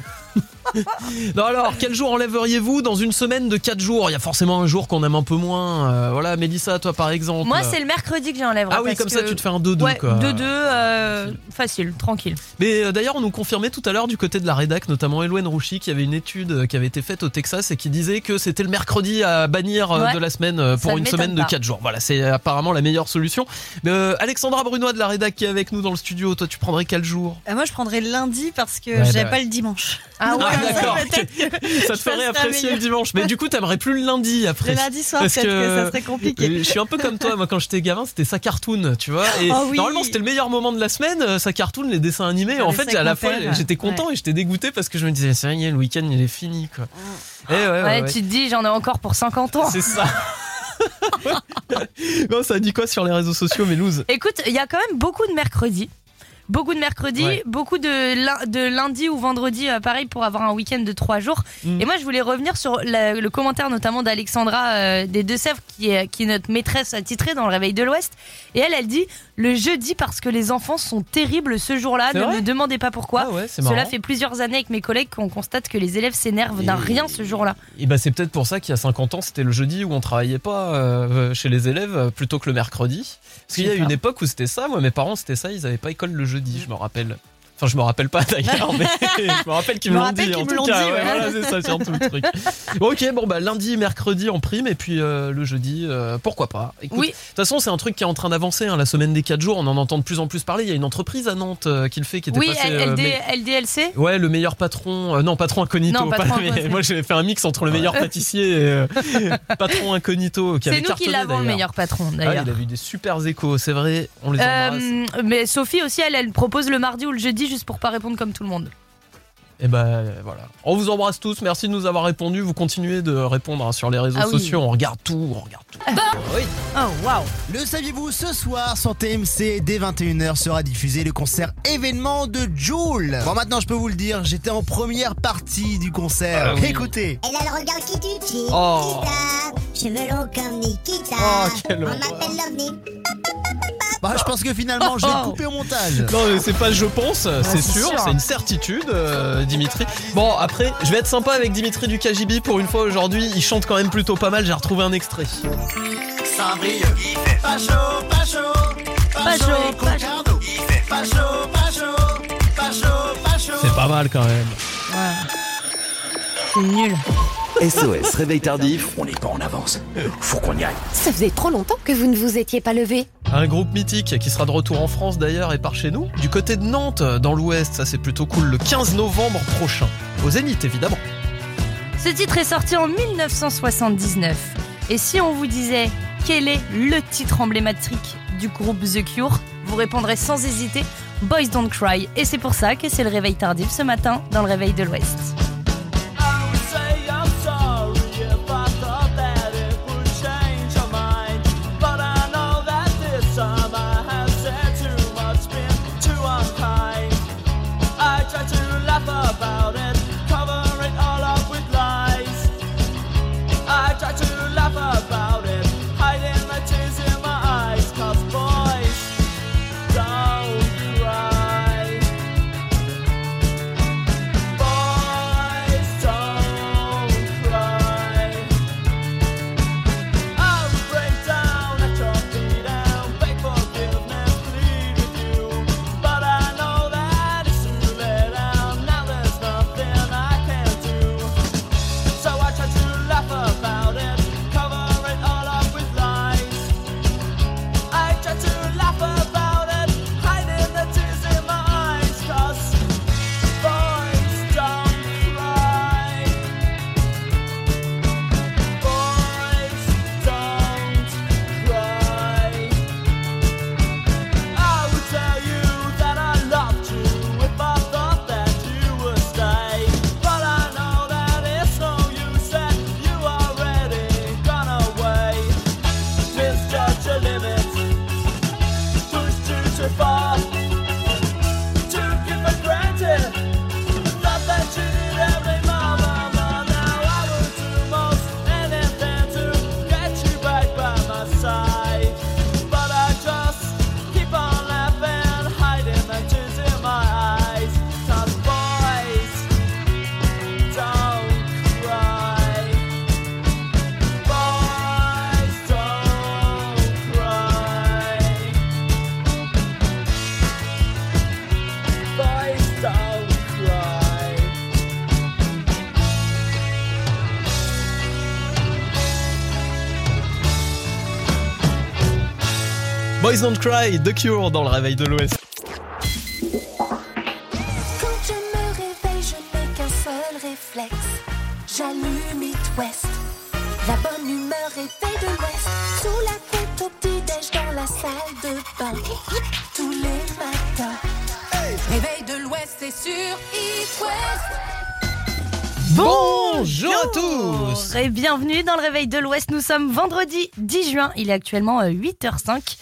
non alors, quel jour enlèveriez-vous dans une semaine de 4 jours? Il y a forcément un jour qu'on aime un peu moins. euh, voilà, Mélissa, toi par exemple. Moi, c'est le mercredi que j'enlève. Ah oui, parce comme ça que- tu te fais un 2-2 Ouais, quoi. 2-2, euh, facile, tranquille. Mais euh, d'ailleurs, on nous confirmait tout à l'heure du côté de la rédac, notamment Eloane Rouchy, qui avait une étude qui avait été faite au Texas et qui disait que c'était le mercredi à bannir Ouais. de la semaine pour Ça une semaine de pas. 4 jours. Voilà, c'est apparemment la meilleure solution. Mais, euh, Alexandra Brunois de la rédac qui est avec nous dans le studio, toi tu prendrais quel jour? Euh, moi, je prendrais le lundi parce que Ouais, j'aime bah pas le dimanche. Ah ouais, d'accord. Ça te ferait apprécier le dimanche. Mais du coup, t'aimerais plus le lundi après. Le lundi soir, Parce peut-être que... que- ça serait compliqué. Euh, Je suis un peu comme toi, moi quand j'étais gamin c'était sa cartoon, tu vois. Et Oh oui. normalement c'était le meilleur moment de la semaine, euh, sa cartoon, les dessins animés. Ah, en fait, à la fois j'étais content et j'étais dégoûté parce que je me disais, ça y est, le week-end il est fini quoi. Et ouais, ouais, Ouais, ouais. tu te dis, j'en ai encore pour 50 ans. C'est ça. non, ça dit quoi sur les réseaux sociaux, Mélouse? Écoute, il y a quand même beaucoup de mercredis. Beaucoup de mercredis, Ouais. beaucoup de, de lundi ou vendredi, euh, pareil, pour avoir un week-end de trois jours. Mm. Et moi, je voulais revenir sur la- le commentaire notamment d'Alexandra euh, des Deux-Sèvres, qui est, qui est notre maîtresse attitrée dans le Réveil de l'Ouest. Et elle, elle dit Le jeudi, parce que les enfants sont terribles ce jour-là, ne me demandez pas pourquoi. Ah ouais, Cela fait plusieurs années avec mes collègues qu'on constate que les élèves s'énervent d'un rien ce jour-là. Et bah c'est peut-être pour ça qu'il y a 50 ans, c'était le jeudi où on travaillait pas euh, chez les élèves euh, plutôt que le mercredi. Parce qu'il y a une époque où c'était ça, moi mes parents c'était ça, ils avaient pas école le jeudi, je me rappelle. Enfin, je me rappelle pas d'ailleurs, mais je me rappelle qu'ils me l'ont dit. En tout cas, dit, ouais, ouais. voilà, c'est ça surtout le truc. Ok, bon bah lundi, mercredi en prime, et puis euh, le jeudi, euh, pourquoi pas. Écoute, Oui. De toute façon, c'est un truc qui est en train d'avancer. hein, la semaine des 4 jours, on en entend de plus en plus parler. Il y a une entreprise à Nantes euh, qui le fait, qui était Oui, passée. L- LD mais- LDLC Ouais, le meilleur patron. non, patron incognito. Non, pas- patron mais incognito. moi, j'avais fait un mix entre le meilleur pâtissier et patron incognito. qui C'est nous qui l'avons le meilleur patron Ah, d'ailleurs. il a eu des super échos, c'est vrai. On les embrasse. Mais Sophie aussi, elle, elle propose le mardi ou le jeudi juste pour pas répondre comme tout le monde. Et ben euh, voilà. On vous embrasse tous. Merci de nous avoir répondu. Vous continuez de répondre hein, sur les réseaux Ah oui. sociaux. On regarde tout. On regarde tout. oui. Oh waouh Le saviez-vous, ce soir sur TMC, dès 21h sera diffusé le concert événement de Joule. Bon, maintenant je peux vous le dire, j'étais en première partie du concert. Ah oui. Écoutez. Elle a le regard qui tue, qui Oh. Cheveux longs comme Nikita. Oh, quelle On m'appelle l'OVNI. Bah, je pense que finalement, je vais couper au montage. Non, mais c'est pas je pense, c'est c'est sûr, sûr. c'est une certitude, euh, Dimitri. Bon, après, je vais être sympa avec Dimitri du KGB pour une fois aujourd'hui. Il chante quand même plutôt pas mal. J'ai retrouvé un extrait. Cendrillon, il fait pas chaud, pas chaud, Pas chaud, et pas Concarneau, il fait pas chaud, pas chaud, pas chaud, pas chaud. C'est pas mal quand même. C'est nul. SOS Réveil Tardif. On n'est pas en avance. Faut qu'on y aille. Ça faisait trop longtemps que vous ne vous étiez pas levé. Un groupe mythique qui sera de retour en France d'ailleurs et par chez nous. Du côté de Nantes, dans l'Ouest, ça c'est plutôt cool, le 15 novembre prochain. Au Zénith évidemment. Ce titre est sorti en 1979. Et si on vous disait quel est le titre emblématique du groupe The Cure, vous répondrez sans hésiter Boys Don't Cry. Et c'est pour ça que c'est le réveil tardif ce matin dans le réveil de l'Ouest. Boys Don't Cry, The Cure dans le réveil de l'Ouest. Quand je me réveille, je n'ai qu'un seul réflexe. J'allume It West. La bonne humeur réveille de l'Ouest. Sous la couette au petit-déj dans la salle de bain. Tous les matins. Réveil de l'Ouest, c'est sur It West. Bonjour à tous Et bienvenue dans le réveil de l'Ouest. Nous sommes vendredi 10 juin. Il est actuellement euh, 8h05.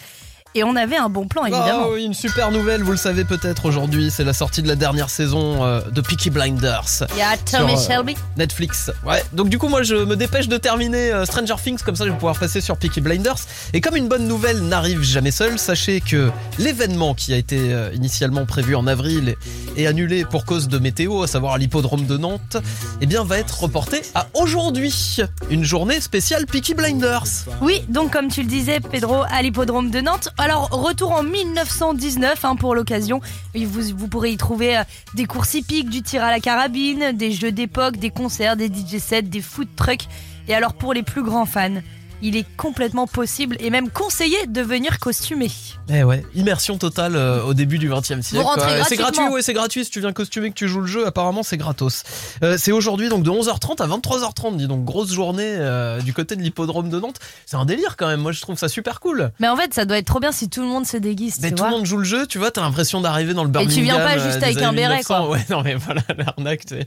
Et on avait un bon plan évidemment. Ah oui, une super nouvelle, vous le savez peut-être aujourd'hui, c'est la sortie de la dernière saison euh, de Peaky Blinders. Il y a Tommy Sur, euh, Shelby. Netflix. Ouais. Donc du coup moi je me dépêche de terminer euh, Stranger Things comme ça je vais pouvoir passer sur Peaky Blinders. Et comme une bonne nouvelle n'arrive jamais seule, sachez que l'événement qui a été euh, initialement prévu en avril et annulé pour cause de météo, à savoir à l'hippodrome de Nantes, eh bien va être reporté à aujourd'hui. Une journée spéciale Peaky Blinders. Oui, donc comme tu le disais, Pedro, à l'hippodrome de Nantes. Alors retour en 1919 hein, pour l'occasion. Vous pourrez y trouver euh, des courses hippiques, du tir à la carabine, des jeux d'époque, des concerts, des DJ sets, des food trucks. Et alors pour les plus grands fans, il est complètement possible et même conseillé de venir costumer. Eh ouais, immersion totale euh, au début du 20 e siècle. Et C'est gratuit, ouais, c'est gratuit. Si tu viens costumer que tu joues le jeu, apparemment c'est gratos. Euh, c'est aujourd'hui donc de 11h30 à 23h30, dis donc grosse journée euh, du côté de l'hippodrome de Nantes. C'est un délire quand même. Moi je trouve ça super cool. Mais en fait, ça doit être trop bien si tout le monde se déguise. Mais tu tout vois. le monde joue le jeu, tu vois, t'as l'impression d'arriver dans le Et Birmingham. tu viens pas juste avec un béret, 1900. quoi. Ouais, non mais voilà, l'arnaque. c'est-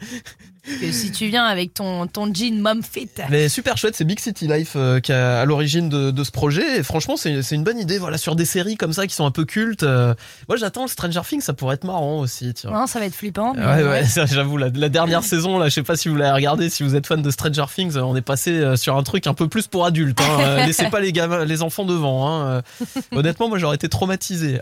si tu viens avec ton, ton jean mom fit. Mais super chouette, c'est Big City Life qui est à l'origine de, de ce projet. Et franchement, c'est une bonne idée. Voilà, sur des séries comme ça qui sont un peu cultes. euh, moi, j'attends le Stranger Things, ça pourrait être marrant aussi. Tu vois. Non, ça va être flippant. mais Ouais, ouais, ça, j'avoue, la, la dernière saison, là, je sais pas si vous l'avez regardé, si vous êtes fan de Stranger Things, euh, on est passé euh, sur un truc un peu plus pour adultes. Hein. Euh, Laissez pas les gamins, les enfants devant. Hein. Euh, Honnêtement, moi, j'aurais été traumatisé.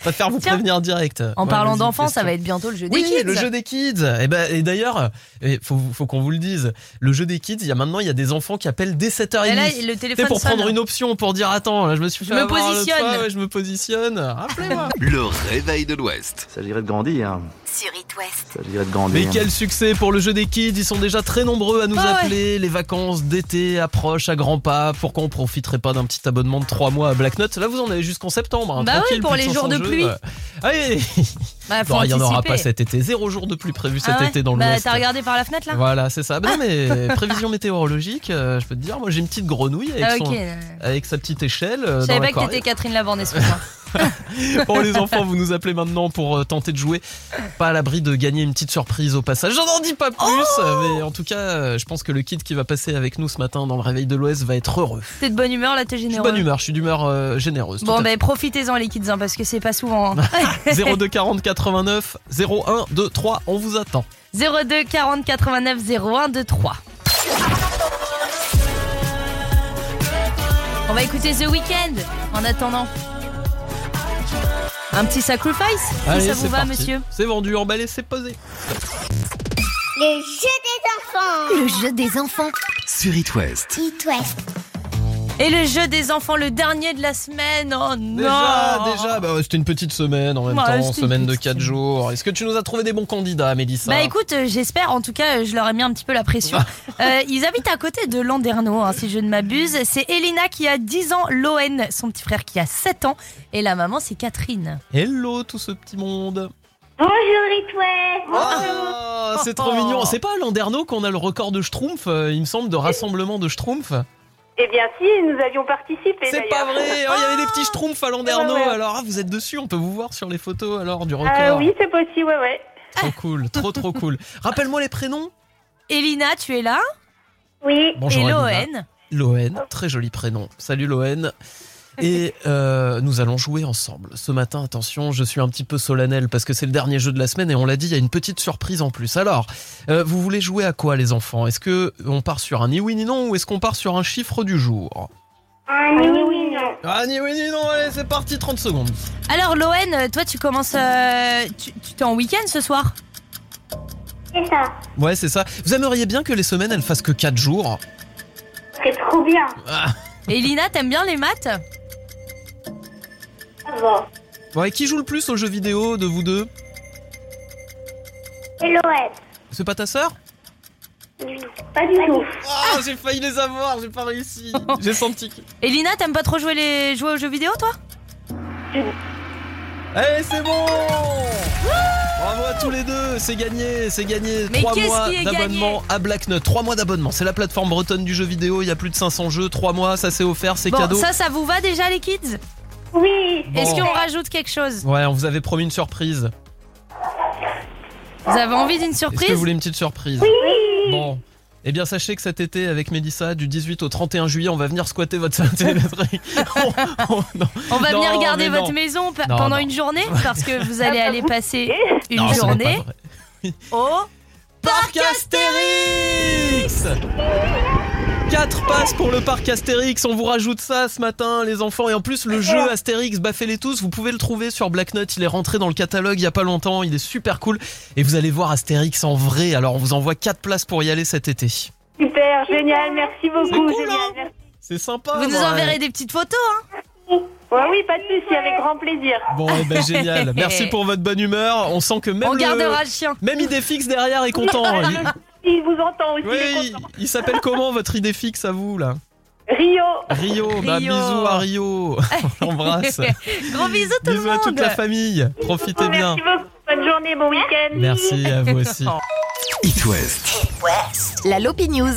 Préfère vous Tiens, prévenir direct. En Ouais, parlant d'enfants, ça va être bientôt le jeu des Oui, kids. le jeu des kids. Et, ben, et d'ailleurs, il faut, faut qu'on vous le dise, le jeu des kids, il y a maintenant il y a des enfants qui appellent dès 7h30. Et là, le téléphone pour prendre sonne. une option, pour dire attends, là je me suis Je fait me avoir l'autre positionne. fois, ouais, je me positionne. Rappelez-moi. Le réveil de l'Ouest. S'agirait de grandir. Sur It West. S'agirait de grandir. Mais quel succès pour le jeu des kids, ils sont déjà très nombreux à nous Ah ouais. appeler. Les vacances d'été approchent à grands pas. Pourquoi on profiterait pas d'un petit abonnement de 3 mois à Black Note? Là, vous en avez jusqu'en septembre. hein, Bah oui, pour les 500 jours de jeux, pluie. ouais. Allez, Bah, il y en aura pas cet été. Zéro jour de pluie prévu cet Ah ouais été dans Bah, l'Ouest. t'as regardé par la fenêtre là? Voilà, c'est ça. Bah non, mais prévision météorologique, euh, je peux te dire, moi j'ai une petite grenouille avec, Ah, son- avec sa petite échelle. euh, Je dans savais pas que t'étais Catherine Lavande, excuse-moi. Bon, les enfants, vous nous appelez maintenant pour euh, tenter de jouer. Pas à l'abri de gagner une petite surprise au passage. J'en en dis pas plus, Oh mais en tout cas, euh, je pense que le kid qui va passer avec nous ce matin dans le réveil de l'Ouest va être heureux. T'es de bonne humeur là, t'es Je suis de généreux. bonne humeur, je suis d'humeur euh, généreuse. Bon, à bah profitez-en les kids, hein, parce que c'est pas souvent. hein. fait. 02 40 89 01 2 3, on vous attend. 02 40 89 01 23. On va écouter The Weeknd en attendant. Un petit sacrifice Si ça vous c'est va, parti. monsieur C'est vendu, emballé, c'est posé. Le jeu des enfants. Le jeu des enfants. Sur It West. It West. Et le jeu des enfants, le dernier de la semaine. Oh non Déjà, déjà, bah ouais, c'était une petite semaine en même Ouais, temps, semaine de petite 4 jours. Est-ce que tu nous as trouvé des bons candidats, Mélissa Bah écoute, euh, j'espère, en tout cas, euh, je leur ai mis un petit peu la pression. Euh, ils habitent à côté de Landerneau, hein, si je ne m'abuse. C'est Elina qui a 10 ans, Loen, son petit frère qui a 7 ans, et la maman c'est Catherine. Hello tout ce petit monde. Bonjour It West. Ah, c'est trop mignon. C'est pas à Landerneau qu'on a le record de Schtroumpf, il me semble, de rassemblement de Schtroumpf. Eh bien si, nous avions participé C'est pas vrai, Oh, il y avait des petits Schtroumpfs à Landerneau. Ouais, ouais. Alors, ah, vous êtes dessus, on peut vous voir sur les photos alors du record. Ah oui, c'est possible, ouais, ouais. Trop cool, trop trop cool. Rappelle-moi les prénoms. Elina, tu es là? Oui. Bonjour. Et Elina. Loen. Loen, très joli prénom. Salut Loen. Et euh, nous allons jouer ensemble. Ce matin, attention, je suis un petit peu solennel parce que c'est le dernier jeu de la semaine et on l'a dit, il y a une petite surprise en plus. Alors, euh, vous voulez jouer à quoi les enfants? Est-ce que on part sur un ni oui ni non ou est-ce qu'on part sur un chiffre du jour? Un ni oui non. Ah ni oui ni non, allez c'est parti, 30 secondes. Alors Loen, toi tu commences... euh, tu t'es en week-end ce soir? C'est ça. Ouais c'est ça. Vous aimeriez bien que les semaines elles fassent que 4 jours? C'est trop bien. ah. Elina, t'aimes bien les maths? Ça va. Ouais, qui joue le plus aux jeux vidéo de vous deux Et Loët. C'est pas ta sœur Pas du tout. Ah, j'ai failli les avoir, j'ai pas réussi. J'ai senti que... Elina, t'aimes pas trop jouer, les... jouer aux jeux vidéo toi Allez, c'est bon Bravo à tous les deux, c'est gagné, c'est gagné. Mais 3 qu'est-ce mois qui est d'abonnement à Black Note. 3 mois d'abonnement, c'est la plateforme bretonne du jeu vidéo, il y a plus de 500 jeux, 3 mois, ça c'est offert, c'est Bon, cadeau. ça, ça vous va déjà les kids Oui. Bon. Est-ce qu'on rajoute quelque chose Ouais, on vous avait promis une surprise. Vous avez envie d'une Est-ce que surprise vous voulez une petite surprise Oui. Bon. Eh bien, sachez que cet été, avec Mélissa, du 18 au 31 juillet, on va venir squatter votre on, on-. On va Non, venir garder mais votre non. maison pe- Non, pendant une journée parce que vous allez aller passer une journée au Parc Astérix 4 passes pour le parc Astérix, on vous rajoute ça ce matin les enfants et en plus le jeu Astérix Baffez-les tous, vous pouvez le trouver sur Black Note, il est rentré dans le catalogue il y a pas longtemps, il est super cool et vous allez voir Astérix en vrai, alors on vous envoie 4 places pour y aller cet été. Super, génial, merci beaucoup. cool, génial, hein. C'est sympa. Vous nous ouais. enverrez des petites photos hein Ouais, oui, pas de souci, avec grand plaisir. Bon, eh ben, génial. Merci pour votre bonne humeur. On sent que même On le- gardera le chien. Même idée fixe derrière est content. Il- Il vous entend aussi, Oui, il est il, content. il s'appelle comment votre idée fixe à vous là Rio. Rio, bah Rio. bisous à Rio. On l'embrasse. Gros bisous tout Bisous le à monde. toute la famille. Profitez bien. Merci beaucoup. Bonne journée, bon week-end. Merci à vous aussi. It West. La Lopi News.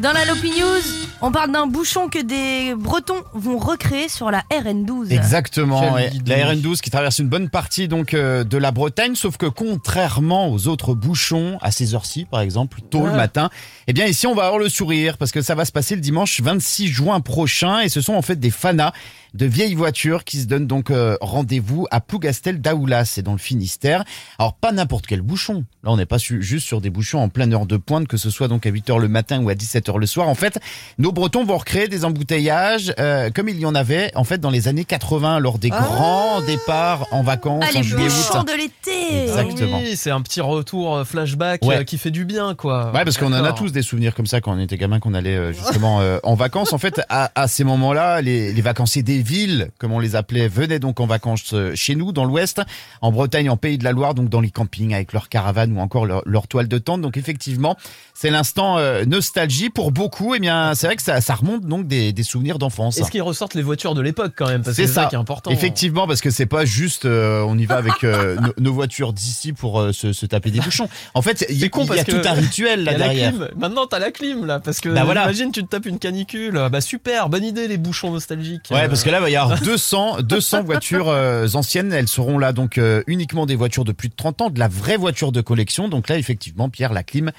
Dans la Lopi News, on parle d'un bouchon que des Bretons vont recréer sur la RN12. Exactement. La RN12 qui traverse une bonne partie donc euh, de la Bretagne, sauf que contrairement aux autres bouchons, à ces heures-ci par exemple, tôt le Ouais. matin, eh bien ici on va avoir le sourire parce que ça va se passer le dimanche 26 juin prochain et ce sont en fait des fanas de vieilles voitures qui se donnent donc euh, rendez-vous à Plougastel d'Aoulas, c'est dans le Finistère. Alors pas n'importe quel bouchon. Là on n'est pas su- juste sur des bouchons en pleine heure de pointe, que ce soit donc à 8h le matin ou à 17h le soir. En fait, nos Bretons vont recréer des embouteillages euh, comme il y en avait en fait dans les années 80 lors des Ah. grands départs en vacances Ah, en les juillet bouchons août. de l'été. Exactement. Oui, c'est un petit retour euh, flashback Ouais. euh, qui fait du bien quoi. Ouais, parce qu'on en a tous des souvenirs comme ça quand on était gamin, qu'on allait euh, justement euh, en vacances. En fait, à, à ces moments-là, les, les vacanciers des villes, comme on les appelait, venaient donc en vacances chez nous, dans l'Ouest, en Bretagne, en Pays de la Loire, donc dans les campings avec leurs caravanes ou encore leur, leur toile de tente. Donc effectivement, c'est l'instant euh, nostalgie pour beaucoup. Et bien, c'est vrai que ça, ça remonte donc des, des souvenirs d'enfance. Est-ce qu'ils ressortent les voitures de l'époque quand même? C'est ça ça. qui est important. Effectivement, parce que c'est pas juste euh, on y va avec euh, nos, nos voitures d'ici pour euh, se, se taper des bouchons. En fait, il y, C'est con y a tout un rituel là la derrière. Maintenant, t'as la clim là, parce que Bah voilà. imagine tu te tapes une canicule. Bah super, bonne idée les bouchons nostalgiques. Ouais, parce que là, il va y avoir 200, 200 voitures anciennes. Elles seront là donc uniquement des voitures de plus de 30 ans, de la vraie voiture de collection. Donc là, effectivement, Pierre, la clim,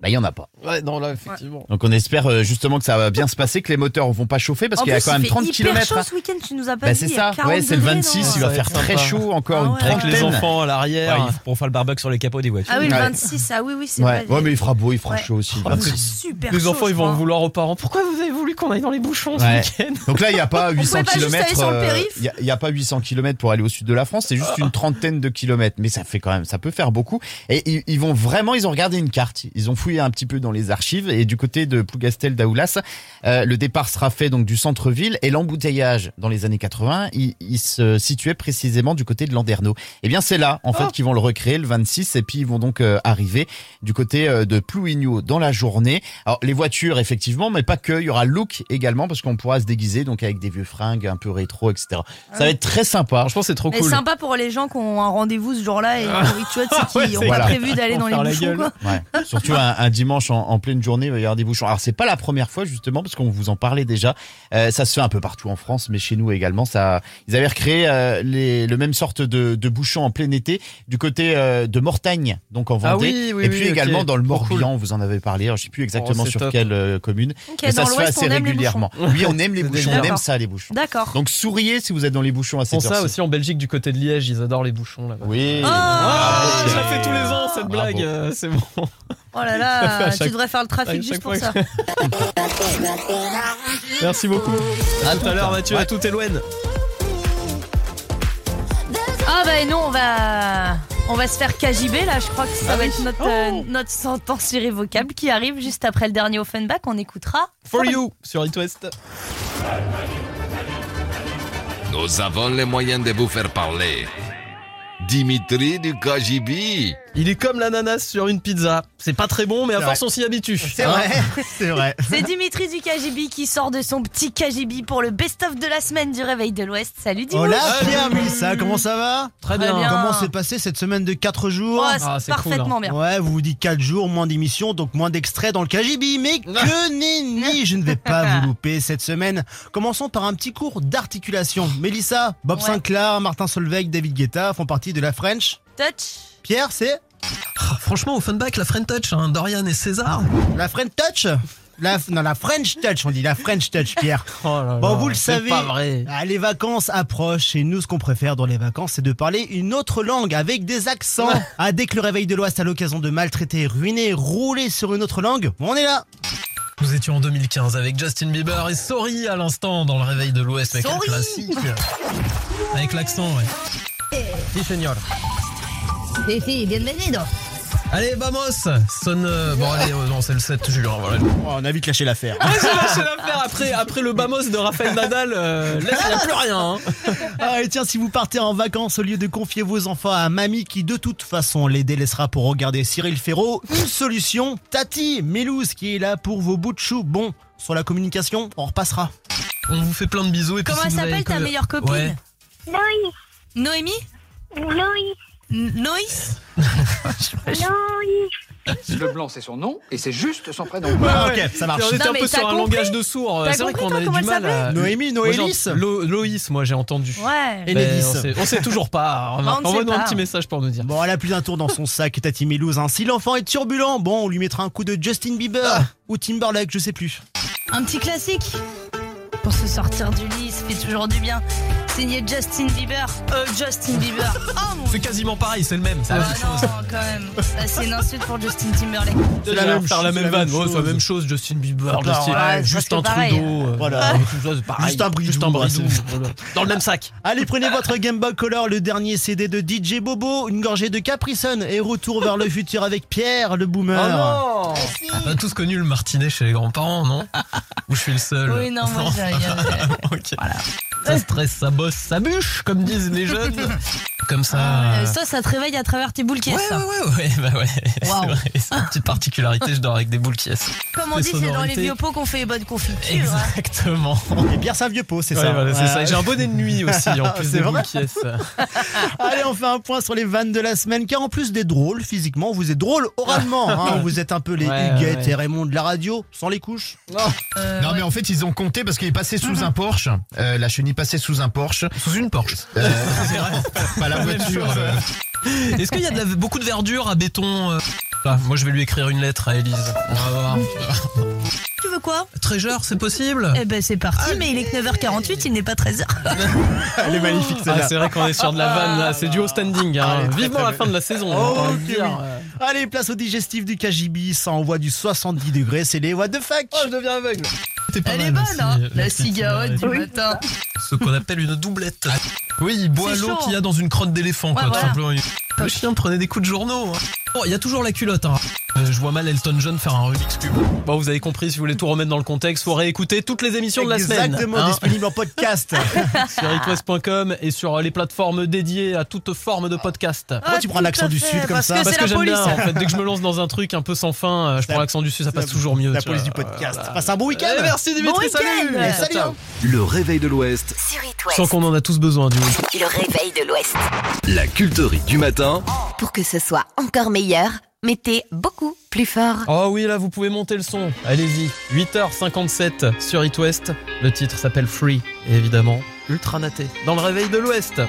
bah il y en a pas. Ouais, non là effectivement. Donc on espère euh, justement que ça va bien se passer, que les moteurs vont pas chauffer parce qu'il y a quand même il fait 30 hyper km. chaud ce week-end, tu nous as pas Bah dit. c'est ça, 40 ouais, c'est le degrés, 26, non il va faire très chaud, encore Ah une ouais. Avec les enfants à l'arrière. Ouais, pour faire le barbecue sur les capots des voitures. Ah oui, le Ouais. 26, ah oui, oui, c'est Ouais. vrai. ouais, mais il fera beau, il fera Ouais. chaud aussi. Le c'est 26. super les chaud, enfants ils vont vouloir aux parents. Pourquoi vous avez voulu qu'on aille dans les bouchons ce week-end? Donc là, il n'y a pas 800 pouvait pas juste km. périph' Il n'y a, il y a pas 800 km pour aller au sud de la France. C'est juste une trentaine de kilomètres. Mais ça fait quand même, ça peut faire beaucoup. Et ils, ils vont vraiment, ils ont regardé une carte. Ils ont un petit peu dans les archives. Et du côté de Plougastel d'Aoulas, euh, le départ sera fait donc du centre-ville. Et l'embouteillage dans les années 80, il, il se situait précisément du côté de Landerneau. Et bien, c'est là, en fait, qu'ils vont le recréer le 26. Et puis, ils vont donc euh, arriver du côté euh, de Plouignou dans la journée. Alors, les voitures, effectivement, mais pas que. Il y aura look également parce qu'on pourra se déguiser donc avec des vieux fringues un peu rétro, etc. Ça va être très sympa. Franchement c'est trop Mais cool. sympa pour les gens qui ont un rendez-vous ce jour-là et Ouais, qu'ils n'ont c'est pas prévu d'aller dans les bouchons. gueule. Quoi. Ouais. Surtout un, un dimanche en, en pleine journée, il va y avoir des bouchons. Alors c'est pas la première fois justement parce qu'on vous en parlait déjà. Euh, ça se fait un peu partout en France, mais chez nous également. Ça, ils avaient recréé euh, les, le même sorte de, de bouchons en plein été du côté euh, de Mortagne, donc en Vendée, Ah oui, oui, et puis oui, également dans le Morbihan. Vous en avez parlé. Alors, je sais plus exactement Oh, sur top. quelle commune, Ok, mais ça se fait assez régulièrement. Oui, on aime les bouchons, on aime ça les bouchons. D'accord. Donc souriez si vous êtes dans les bouchons à cette ça heure-ci. aussi en Belgique du côté de Liège, ils adorent les bouchons là. Oui. Ah, Oh je la fais tous les ans cette blague, c'est bon. Oh là là, tu devrais faire le trafic juste pour ça. Merci beaucoup. À tout à l'heure Mathieu, à tout Elouen. Ah bah et nous on va on va se faire KJB là, je crois que ça Ah va oui. être notre euh, notre sentence irrévocable qui arrive juste après le dernier Offenbach, on écoutera. For you sur It West. Nous avons les moyens de vous faire parler. Dimitri du KGB. Il est comme l'ananas sur une pizza. C'est pas très bon, mais à force on s'y habitue. C'est Hein vrai, c'est vrai. C'est Dimitri du KJB qui sort de son petit KJB pour le best-of de la semaine du Réveil de l'Ouest. Salut Dimitri Hola. Pierre Mélissa, comment ça va? Très Très bien. bien. Comment s'est passée cette semaine de 4 jours? Oh, Ah, c'est c'est cool, parfaitement bien. Ouais, vous vous dites 4 jours, moins d'émissions, donc moins d'extraits dans le KGB. Mais que nenni, je ne vais pas vous louper cette semaine. Commençons par un petit cours d'articulation. Mélissa, Bob Ouais. Sinclair, Martin Solveig, David Guetta font partie de la French. Touch. Pierre, c'est Franchement, Offenbach, la French Touch, hein, Dorian et César. la French Touch la, Non, la French Touch, on dit la French Touch, Pierre. Oh là Bon, là, vous le savez, pas vrai. ah, les vacances approchent et nous, ce qu'on préfère dans les vacances, c'est de parler une autre langue avec des accents. Ah, dès que le réveil de l'Ouest a l'occasion de maltraiter, ruiner, rouler sur une autre langue, on est là. Nous étions en 2015 avec Justin Bieber et Sorry à l'instant dans le réveil de l'Ouest avec un Sorry. classique. Avec l'accent, ouais. Si, señor. Fifi, bienvenido. Allez, vamos Sonne. euh, Bon, allez, euh, non, c'est le 7 juin. Voilà. Oh, on a vite lâché l'affaire. Ouais, j'ai lâché l'affaire après, après le Bamos de Raphaël Nadal. euh, là, il n'y a plus rien. hein. Ah, et tiens, si vous partez en vacances, au lieu de confier vos enfants à mamie qui de toute façon les délaissera pour regarder Cyril Ferraud, une solution, Tati Mélouse qui est là pour vos bouts de chou. Bon, sur la communication, on repassera. On vous fait plein de bisous. Et Comment si s'appelle ta meilleure copine Ouais. Noémie Noïs. Noïs Noïs. Le blanc, c'est son nom, et c'est juste son prénom. Ah, ok, ça marche. On était Non, un peu sur un langage de sourd. T'as C'est vrai qu'on du elle mal à. Noémie, Noélis Loïs, moi j'ai entendu. Ouais. Et Mais Nélis. on sait, on sait toujours pas. Envoie-nous un petit message pour nous dire. Bon, elle a plus d'un tour dans son sac, Tati Mélouse. hein. Si l'enfant est turbulent, bon, on lui mettra un coup de Justin Bieber ou Timberlake, je sais plus. Un petit classique pour se sortir du lit, ça fait toujours du bien. Signé Justin Bieber. Euh, Justin Bieber. Oh mon C'est quasiment pareil, c'est le même. C'est Ah la bah même non, chose. quand même. Là, c'est une insulte pour Justin Timberlake. C'est la même faire la chose, même c'est la vanne. même Ouais, c'est la chose. même chose. Justin Bieber, Enfin, Justin- ouais, presque pareil. Trudeau. Voilà. tout ça, c'est pareil. Juste un bridou, Juste un bah, bridou, voilà. Dans le même sac. Allez, prenez votre Game Boy Color, le dernier CD de DJ Bobo, une gorgée de Capri Sun et retour vers le futur avec Pierre, le boomer. non On a tous connu le martinet chez les grands-parents, non? Ou je suis le seul Oui, non, moi, j'ai- Ok. Ça stresse, ça bosse, ça bûche, comme disent les jeunes. Comme ça. Euh, ça, ça te réveille à travers tes boules qui Ouais, ouais, ouais, ouais, bah ouais. Vrai, c'est une petite particularité, je dors avec des boules qui Comme on dit, c'est dans les vieux pots qu'on fait les bonnes confitures. hein. Exactement. Et c'est un vieux pot, c'est Ouais, ça. voilà, c'est Ouais. ça. J'ai un bonnet de nuit aussi, en plus C'est des vrai boules qui Allez, on fait un point sur les vannes de la semaine, car en plus des drôles, physiquement, vous êtes drôles oralement. hein. Vous êtes un peu les Ouais, Huguettes ouais. et Raymond de la radio, sans les couches. Euh, non mais en fait ils ont compté parce qu'il est passé sous un Porsche. Euh, la chenille passait sous un Porsche. Sous une Porsche. Euh, pas la Même voiture. Est-ce qu'il y a de la- beaucoup de verdure à béton euh, ah, Moi, je vais lui écrire une lettre à Élise. On va voir. Tu veux quoi? Treasure, c'est possible? Eh ben, c'est parti, mais il est que 9h48, il n'est pas 13h. Elle est magnifique, Ah, celle-là. c'est vrai qu'on est sur de la vanne là, c'est du haut standing. hein. Ah, très, Vivement très la fin de la saison. Oh, dire. oui. Allez, place au digestif du KGB, ça envoie du 70 degrés, c'est les what the fuck. Oh, je deviens aveugle. Pas Elle est mal bonne, hein la La petite cigarette du cigarette. matin. Ce qu'on appelle une doublette. Oui, il boit C'est l'eau chaud. qu'il y a dans une crotte d'éléphant, quoi, tout voilà. simplement. Le chien prenait des coups de journaux. hein. Oh, il y a toujours la culotte. Hein. Euh, je vois mal Elton John faire un Rubik's Cube. Bon, vous avez compris, si vous voulez tout remettre dans le contexte, faut réécouter toutes les émissions de la semaine. Exactement, hein. disponible en podcast. sur itwest.com et sur les plateformes dédiées à toute forme de podcast. Pourquoi tu prends l'accent du sud comme parce ça que Parce que j'aime bien, police. en fait, dès que je me lance dans un truc un peu sans fin, euh, je prends l'accent du sud, ça passe toujours mieux. La police du podcast. Voilà. Passe un bon week-end. Eh, merci Dimitri, Bon salut week-end. Et salut. Ciao. Le réveil de l'Ouest, sens qu'on en a tous besoin du Le réveil de l'Ouest. la culterie du matin. Pour que ce soit encore meilleur, mettez beaucoup plus fort. Oh oui, là, vous pouvez monter le son. Allez-y. 8h57 sur It West. Le titre s'appelle Free. Et évidemment, ultra naté. Dans le réveil de l'Ouest.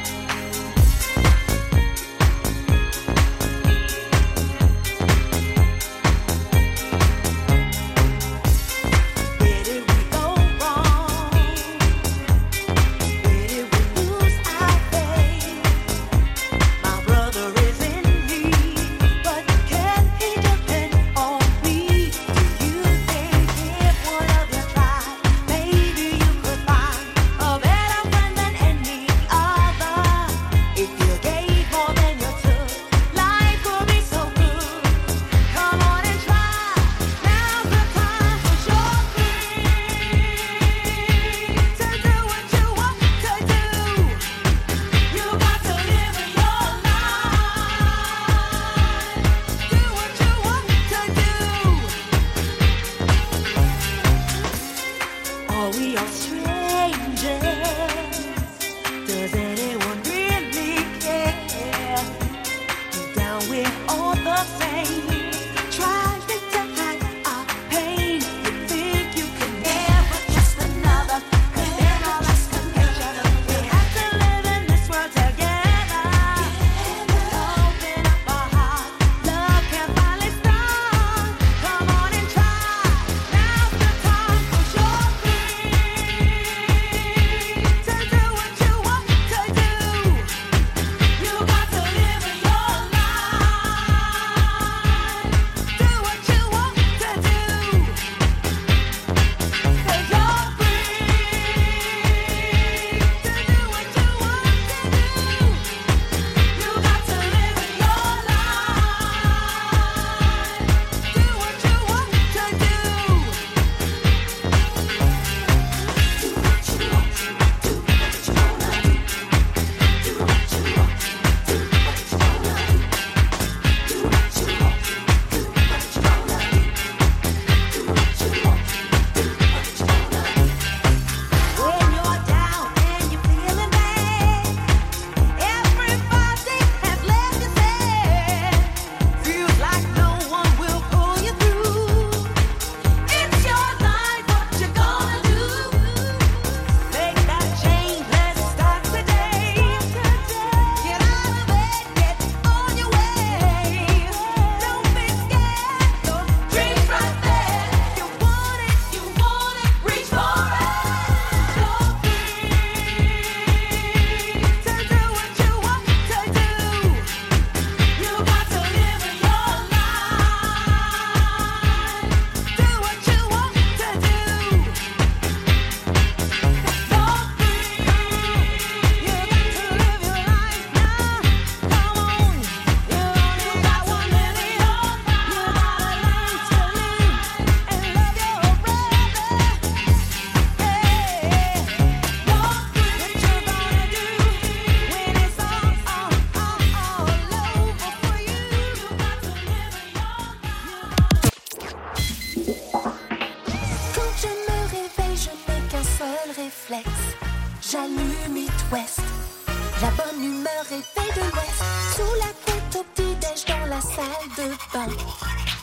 La bonne humeur est de l'ouest, sous la côte au petit-déj dans la salle de bain,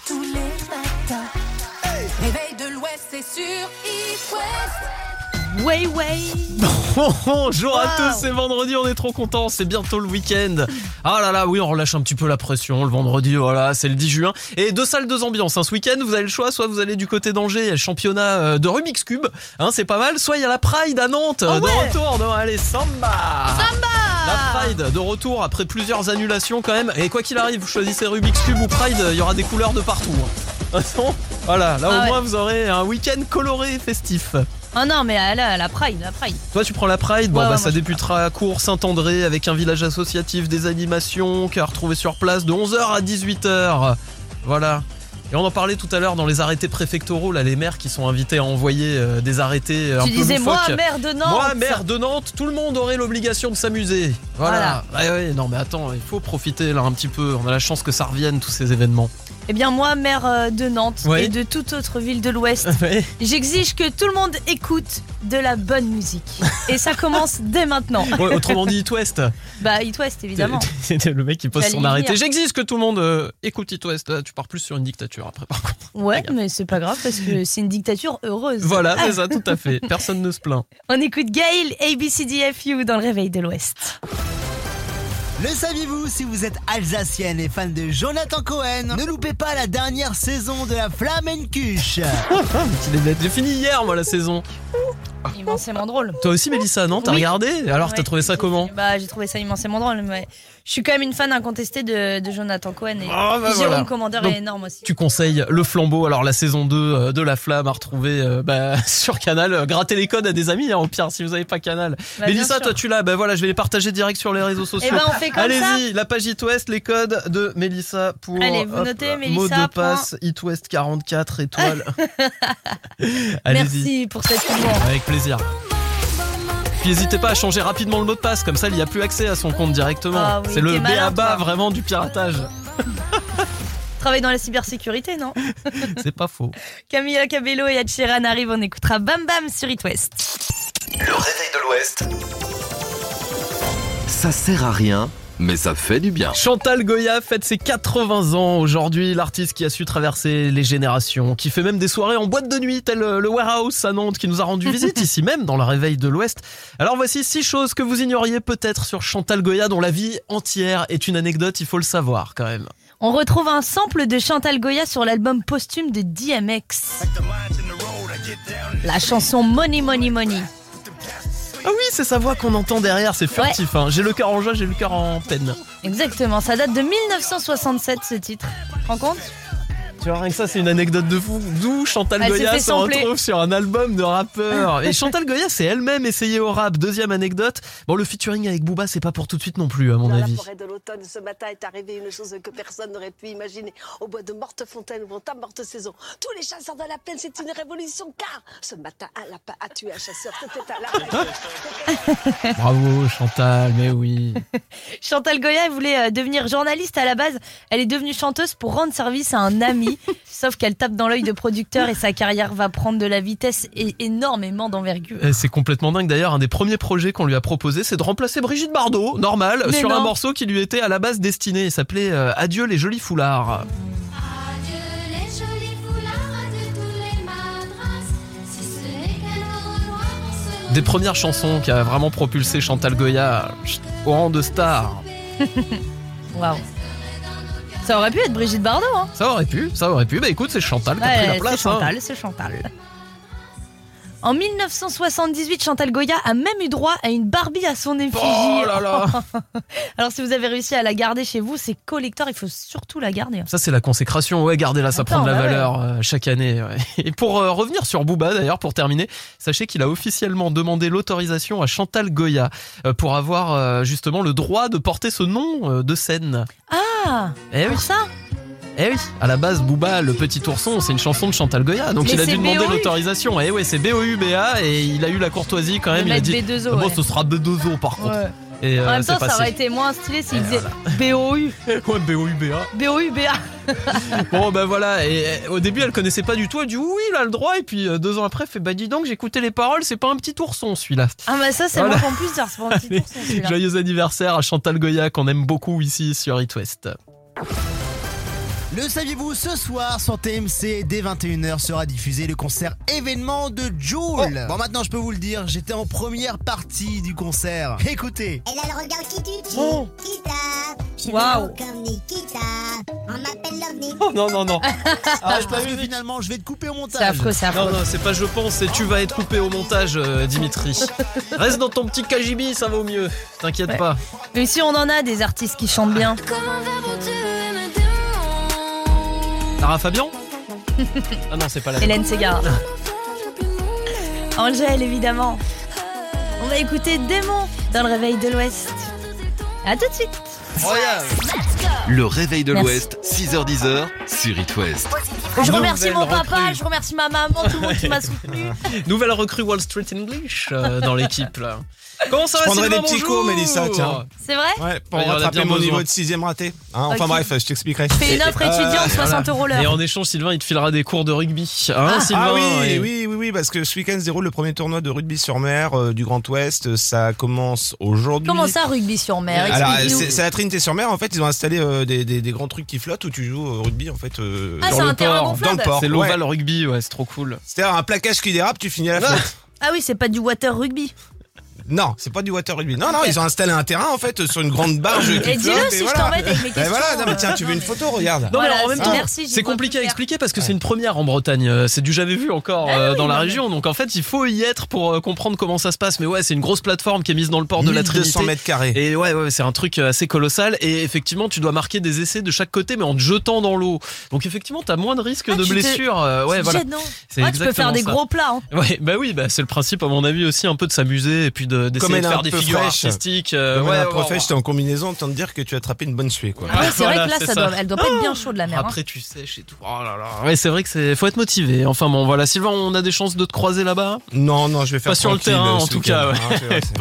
tous les matins. Hey. Réveil de l'ouest, c'est sur East Way way. Bonjour à tous, c'est vendredi, on est trop contents, c'est bientôt le week-end. Ah là là, oui, on relâche un petit peu la pression le vendredi, voilà, c'est le 10 juin. Et deux salles, deux ambiances. hein. Ce week-end, vous avez le choix, soit vous allez du côté d'Angers, il y a le championnat euh, de Rubik's Cube, hein, c'est pas mal, soit il y a la Pride à Nantes, euh, de retour. Non, allez, samba Samba La Pride de retour après plusieurs annulations quand même. Et quoi qu'il arrive, vous choisissez Rubik's Cube ou Pride, il y aura des couleurs de partout. hein. Voilà, là Ah au ouais. moins vous aurez un week-end coloré et festif. Ah non, mais à la, la Pride, la Pride. Toi, tu prends la Pride, bon, Ouais, bah, ouais, ça débutera à Cours Saint-André avec un village associatif, des animations qu'à retrouver sur place de 11h à 18h. Voilà. Et on en parlait tout à l'heure dans les arrêtés préfectoraux, là, les maires qui sont invités à envoyer euh, des arrêtés euh, un Tu peu disais, moi, maire de Nantes. Moi, maire de Nantes, tout le monde aurait l'obligation de s'amuser. Voilà. Ouais, ouais, non, mais attends, il faut profiter là un petit peu. On a la chance que ça revienne, tous ces événements. Eh bien, moi, maire euh, de Nantes et de toute autre ville de l'Ouest, j'exige que tout le monde écoute de la bonne musique. Et ça commence dès maintenant. Ouais, autrement dit, It West. Bah, It West, évidemment. C'était le mec qui pose son arrêté. J'exige que tout le monde euh, écoute It West. Là, tu pars plus sur une dictature après, par contre. Ouais, mais c'est pas grave parce que c'est une dictature heureuse. Voilà, c'est Ah. ça, tout à fait. Personne ne se plaint. On écoute Gail, ABCDFU dans le réveil de l'Ouest. Le saviez-vous si vous êtes alsacienne et fan de Jonathan Cohen Ne loupez pas la dernière saison de la Flamencuche. J'ai fini hier, moi, la saison. Immensément drôle. Toi aussi, Mélissa, non? T'as Oui. regardé? Alors, t'as Ouais. trouvé ça comment? Bah, j'ai trouvé ça immensément drôle. Mais je suis quand même une fan incontestée de, de Jonathan Cohen et bah, Jérôme voilà. Donc, est énorme aussi. Tu conseilles le flambeau. Alors, la saison 2 euh, de La Flamme à retrouver euh, bah, sur Canal. Grattez les codes à des amis, hein, au pire, si vous n'avez pas Canal. Bah, Mélissa, toi, tu l'as. Ben voilà, je vais les partager direct sur les réseaux sociaux. Eh ben, on fait comme Allez-y, la page It West, les codes de Mélissa pour. Allez, vous notez, Mélissa, Mot de passe, It West 44 étoiles. Merci pour cet humour. Avec plaisir. Puis n'hésitez pas à changer rapidement le mot de passe, comme ça il n'y a plus accès à son compte directement. Ah oui, c'est le BABA vraiment du piratage. Travaille dans la cybersécurité, non C'est pas faux. Camilla Cabello et Ed Sheeran arrivent, on écoutera Bam Bam sur It West. Le réveil de l'Ouest. Ça sert à rien, mais ça fait du bien. Chantal Goya fête ses 80 ans aujourd'hui, l'artiste qui a su traverser les générations, qui fait même des soirées en boîte de nuit, tel euh, le Warehouse à Nantes, qui nous a rendu visite ici même dans le réveil de l'Ouest. Alors voici six choses que vous ignoriez peut-être sur Chantal Goya, dont la vie entière est une anecdote, il faut le savoir quand même. On retrouve un sample de Chantal Goya sur l'album posthume de DMX. La chanson Money Money Money. Ah oui, c'est sa voix qu'on entend derrière, c'est furtif. hein. J'ai le cœur en joie, j'ai le cœur en peine. Exactement, ça date de 1967 ce titre. Tu te rends compte? Tu vois, rien que ça, c'est une anecdote de fou. D'où Chantal Elle s'est Goya se retrouve sur un album de rappeur. Et Chantal Goya, c'est elle-même essayée au rap. Deuxième anecdote. Bon, le featuring avec Booba, c'est pas pour tout de suite non plus, à mon Dans la avis. forêt de l'automne, ce matin est arrivé une chose que personne n'aurait pu imaginer. Au bois de Mortefontaine, où ta morte saison, tous les chasseurs de la plaine, c'est une révolution, car ce matin, un lapin a tué un chasseur. C'était un lapin. Bravo, Chantal, mais oui. Chantal Goya elle voulait euh, devenir journaliste à la base. Elle est devenue chanteuse pour rendre service à un ami. Sauf qu'elle tape dans l'œil de producteur et sa carrière va prendre de la vitesse et énormément d'envergure. Et C'est complètement dingue d'ailleurs. Un des premiers projets qu'on lui a proposé, c'est de remplacer Brigitte Bardot, normal, Mais sur un morceau qui lui était à la base destiné. Il s'appelait euh, Adieu les jolis foulards. Adieu les jolis foulards, adieu tous les madras. Si ce n'est qu'un au revoir, on se Des premières chansons qui a vraiment propulsé Chantal Goya au rang de star. Waouh. Ça aurait pu être Brigitte Bardot, hein. Ça aurait pu, ça aurait pu. Bah écoute, c'est Chantal qui a pris la c'est place. hein. Chantal, c'est Chantal. En 1978, Chantal Goya a même eu droit à une Barbie à son effigie. Oh là là. Alors si vous avez réussi à la garder chez vous, c'est collector, il faut surtout la garder. Ça c'est la consécration, ouais, gardez-la, ça Attends, prend de la bah ouais. valeur euh, chaque année. ouais. Et pour euh, revenir sur Booba d'ailleurs, pour terminer, sachez qu'il a officiellement demandé l'autorisation à Chantal Goya euh, pour avoir euh, justement le droit de porter ce nom de scène. Ah Eh oui. Pour ça? Eh oui, à la base Booba, le petit ourson, c'est une chanson de Chantal Goya, donc Mais il a dû demander l'autorisation. Eh ouais, c'est B-O-U-B-A et il a eu la courtoisie quand même. Il a dit, B2O, Ah bon, ouais. ce sera B2O par contre. Ouais. Et, En euh, même c'est temps, ça aurait été moins stylé s'il disait BOU. Ouais, B-O-U-B-A. BOU, BA. Bon ben voilà, et au début elle connaissait pas du tout, elle dit oui il a le droit, et puis euh, deux ans après elle fait bah dis donc écouté les paroles, c'est pas un petit ourson celui-là. Ah bah ça, c'est Voilà. moi qu'on puisse dire, c'est pas un petit ourson, celui-là. Joyeux anniversaire à Chantal Goya qu'on aime beaucoup ici sur It West. Le saviez-vous, ce soir sur TMC, dès 21h sera diffusé le concert événement de Joule. Bon, maintenant je peux vous le dire, j'étais en première partie du concert. Écoutez. Elle a le regard qui tue, Oh. Kita. Je suis Waouh. beau comme Nikita. On m'appelle l'OVNI. Oh non, non, non. Ah, je pense que finalement je vais te couper au montage. C'est affreux, c'est Non, affreux. non, c'est pas je pense, c'est tu vas être coupé au montage, euh, Dimitri. Reste dans ton petit KGB, ça va au mieux. T'inquiète Ouais. pas. Mais si on en a des artistes qui chantent bien. Lara Fabian Ah non, c'est pas la Hélène Ségara. Angèle, évidemment. On va écouter Démon dans le réveil de l'Ouest. À tout de suite. Le réveil de l'Ouest, 6h10 sur It West. Je remercie mon papa, recrue. je remercie ma maman, tout le monde qui m'a soutenu. Nouvelle recrue Wall Street English euh, dans l'équipe là. Comment ça Je va prendrais Sylvain, des petits bonjour cours, Mélissa, tiens. C'est vrai Ouais, pour Ouais, a rattraper bien mon besoin. niveau de sixième raté. Hein, enfin Ok. bref, je t'expliquerai. Fais une offre Euh, étudiante, 60 euros l'heure. Et en échange, Sylvain, il te filera des cours de rugby. Hein, Ah. Sylvain Ah oui, Et- oui, oui, oui, parce que ce week-end se déroule le premier tournoi de rugby sur mer euh, du Grand Ouest. Ça commence aujourd'hui. Comment ça, rugby sur mer? Alors, Explique-nous. c'est c'est à Trinité-sur-Mer. En fait, ils ont installé euh, des, des- des grands trucs qui flottent où tu joues au rugby. En fait, euh, Ah, dans c'est le un terrain port. gonflable Dans le port. C'est ouais. l'Oval Rugby, ouais, c'est trop cool. C'est-à-dire un plaquage qui dérape, tu finis à la flotte. Ah oui, c'est pas du water rugby. Non, c'est pas du water rugby. Non, non, ils ont installé un terrain en fait sur une grande barge qui Et dis-le flotte. si je voilà. t'embête avec mes Ben questions. voilà, non, mais tiens, euh, tu veux une photo, regarde. Non, Voilà, mais en même c'est- temps, merci, j'y c'est vois compliqué à clair. expliquer parce que c'est une première en Bretagne. Euh, C'est du jamais vu encore euh, Ah oui, dans la non, région. Donc en fait, il faut y être pour euh, comprendre comment ça se passe. Mais ouais, c'est une grosse plateforme qui est mise dans le port de la 1200 Trinité. mètres carrés. Et ouais, ouais, c'est un truc euh, assez colossal. Et effectivement, tu dois marquer des essais de chaque côté, mais en te jetant dans l'eau. Donc effectivement, t'as moins de risques Ah, de tu te- blessures. euh, ouais, Tu te voilà. jettes, non C'est tu peux faire des ça. gros plats. hein. Ouais, bah oui, bah c'est le principe à mon avis aussi un peu de s'amuser et puis de- Comme d'essayer elle de faire des figures fraîche. artistiques. euh, Comme ouais, un ouais, ouais. j'étais en combinaison, tant de dire que tu as attrapé une bonne suée, quoi. Ah ouais, c'est Voilà, vrai que là, ça ça. doit, elle doit pas être bien chaude la mer. hein. Après tu sèches et tout. Oh là là. Ouais, c'est vrai que c'est faut être motivé. Enfin bon, voilà, Sylvain, on a des chances de te croiser là-bas? Non, non, je vais faire Pas sur le terrain en tout cas.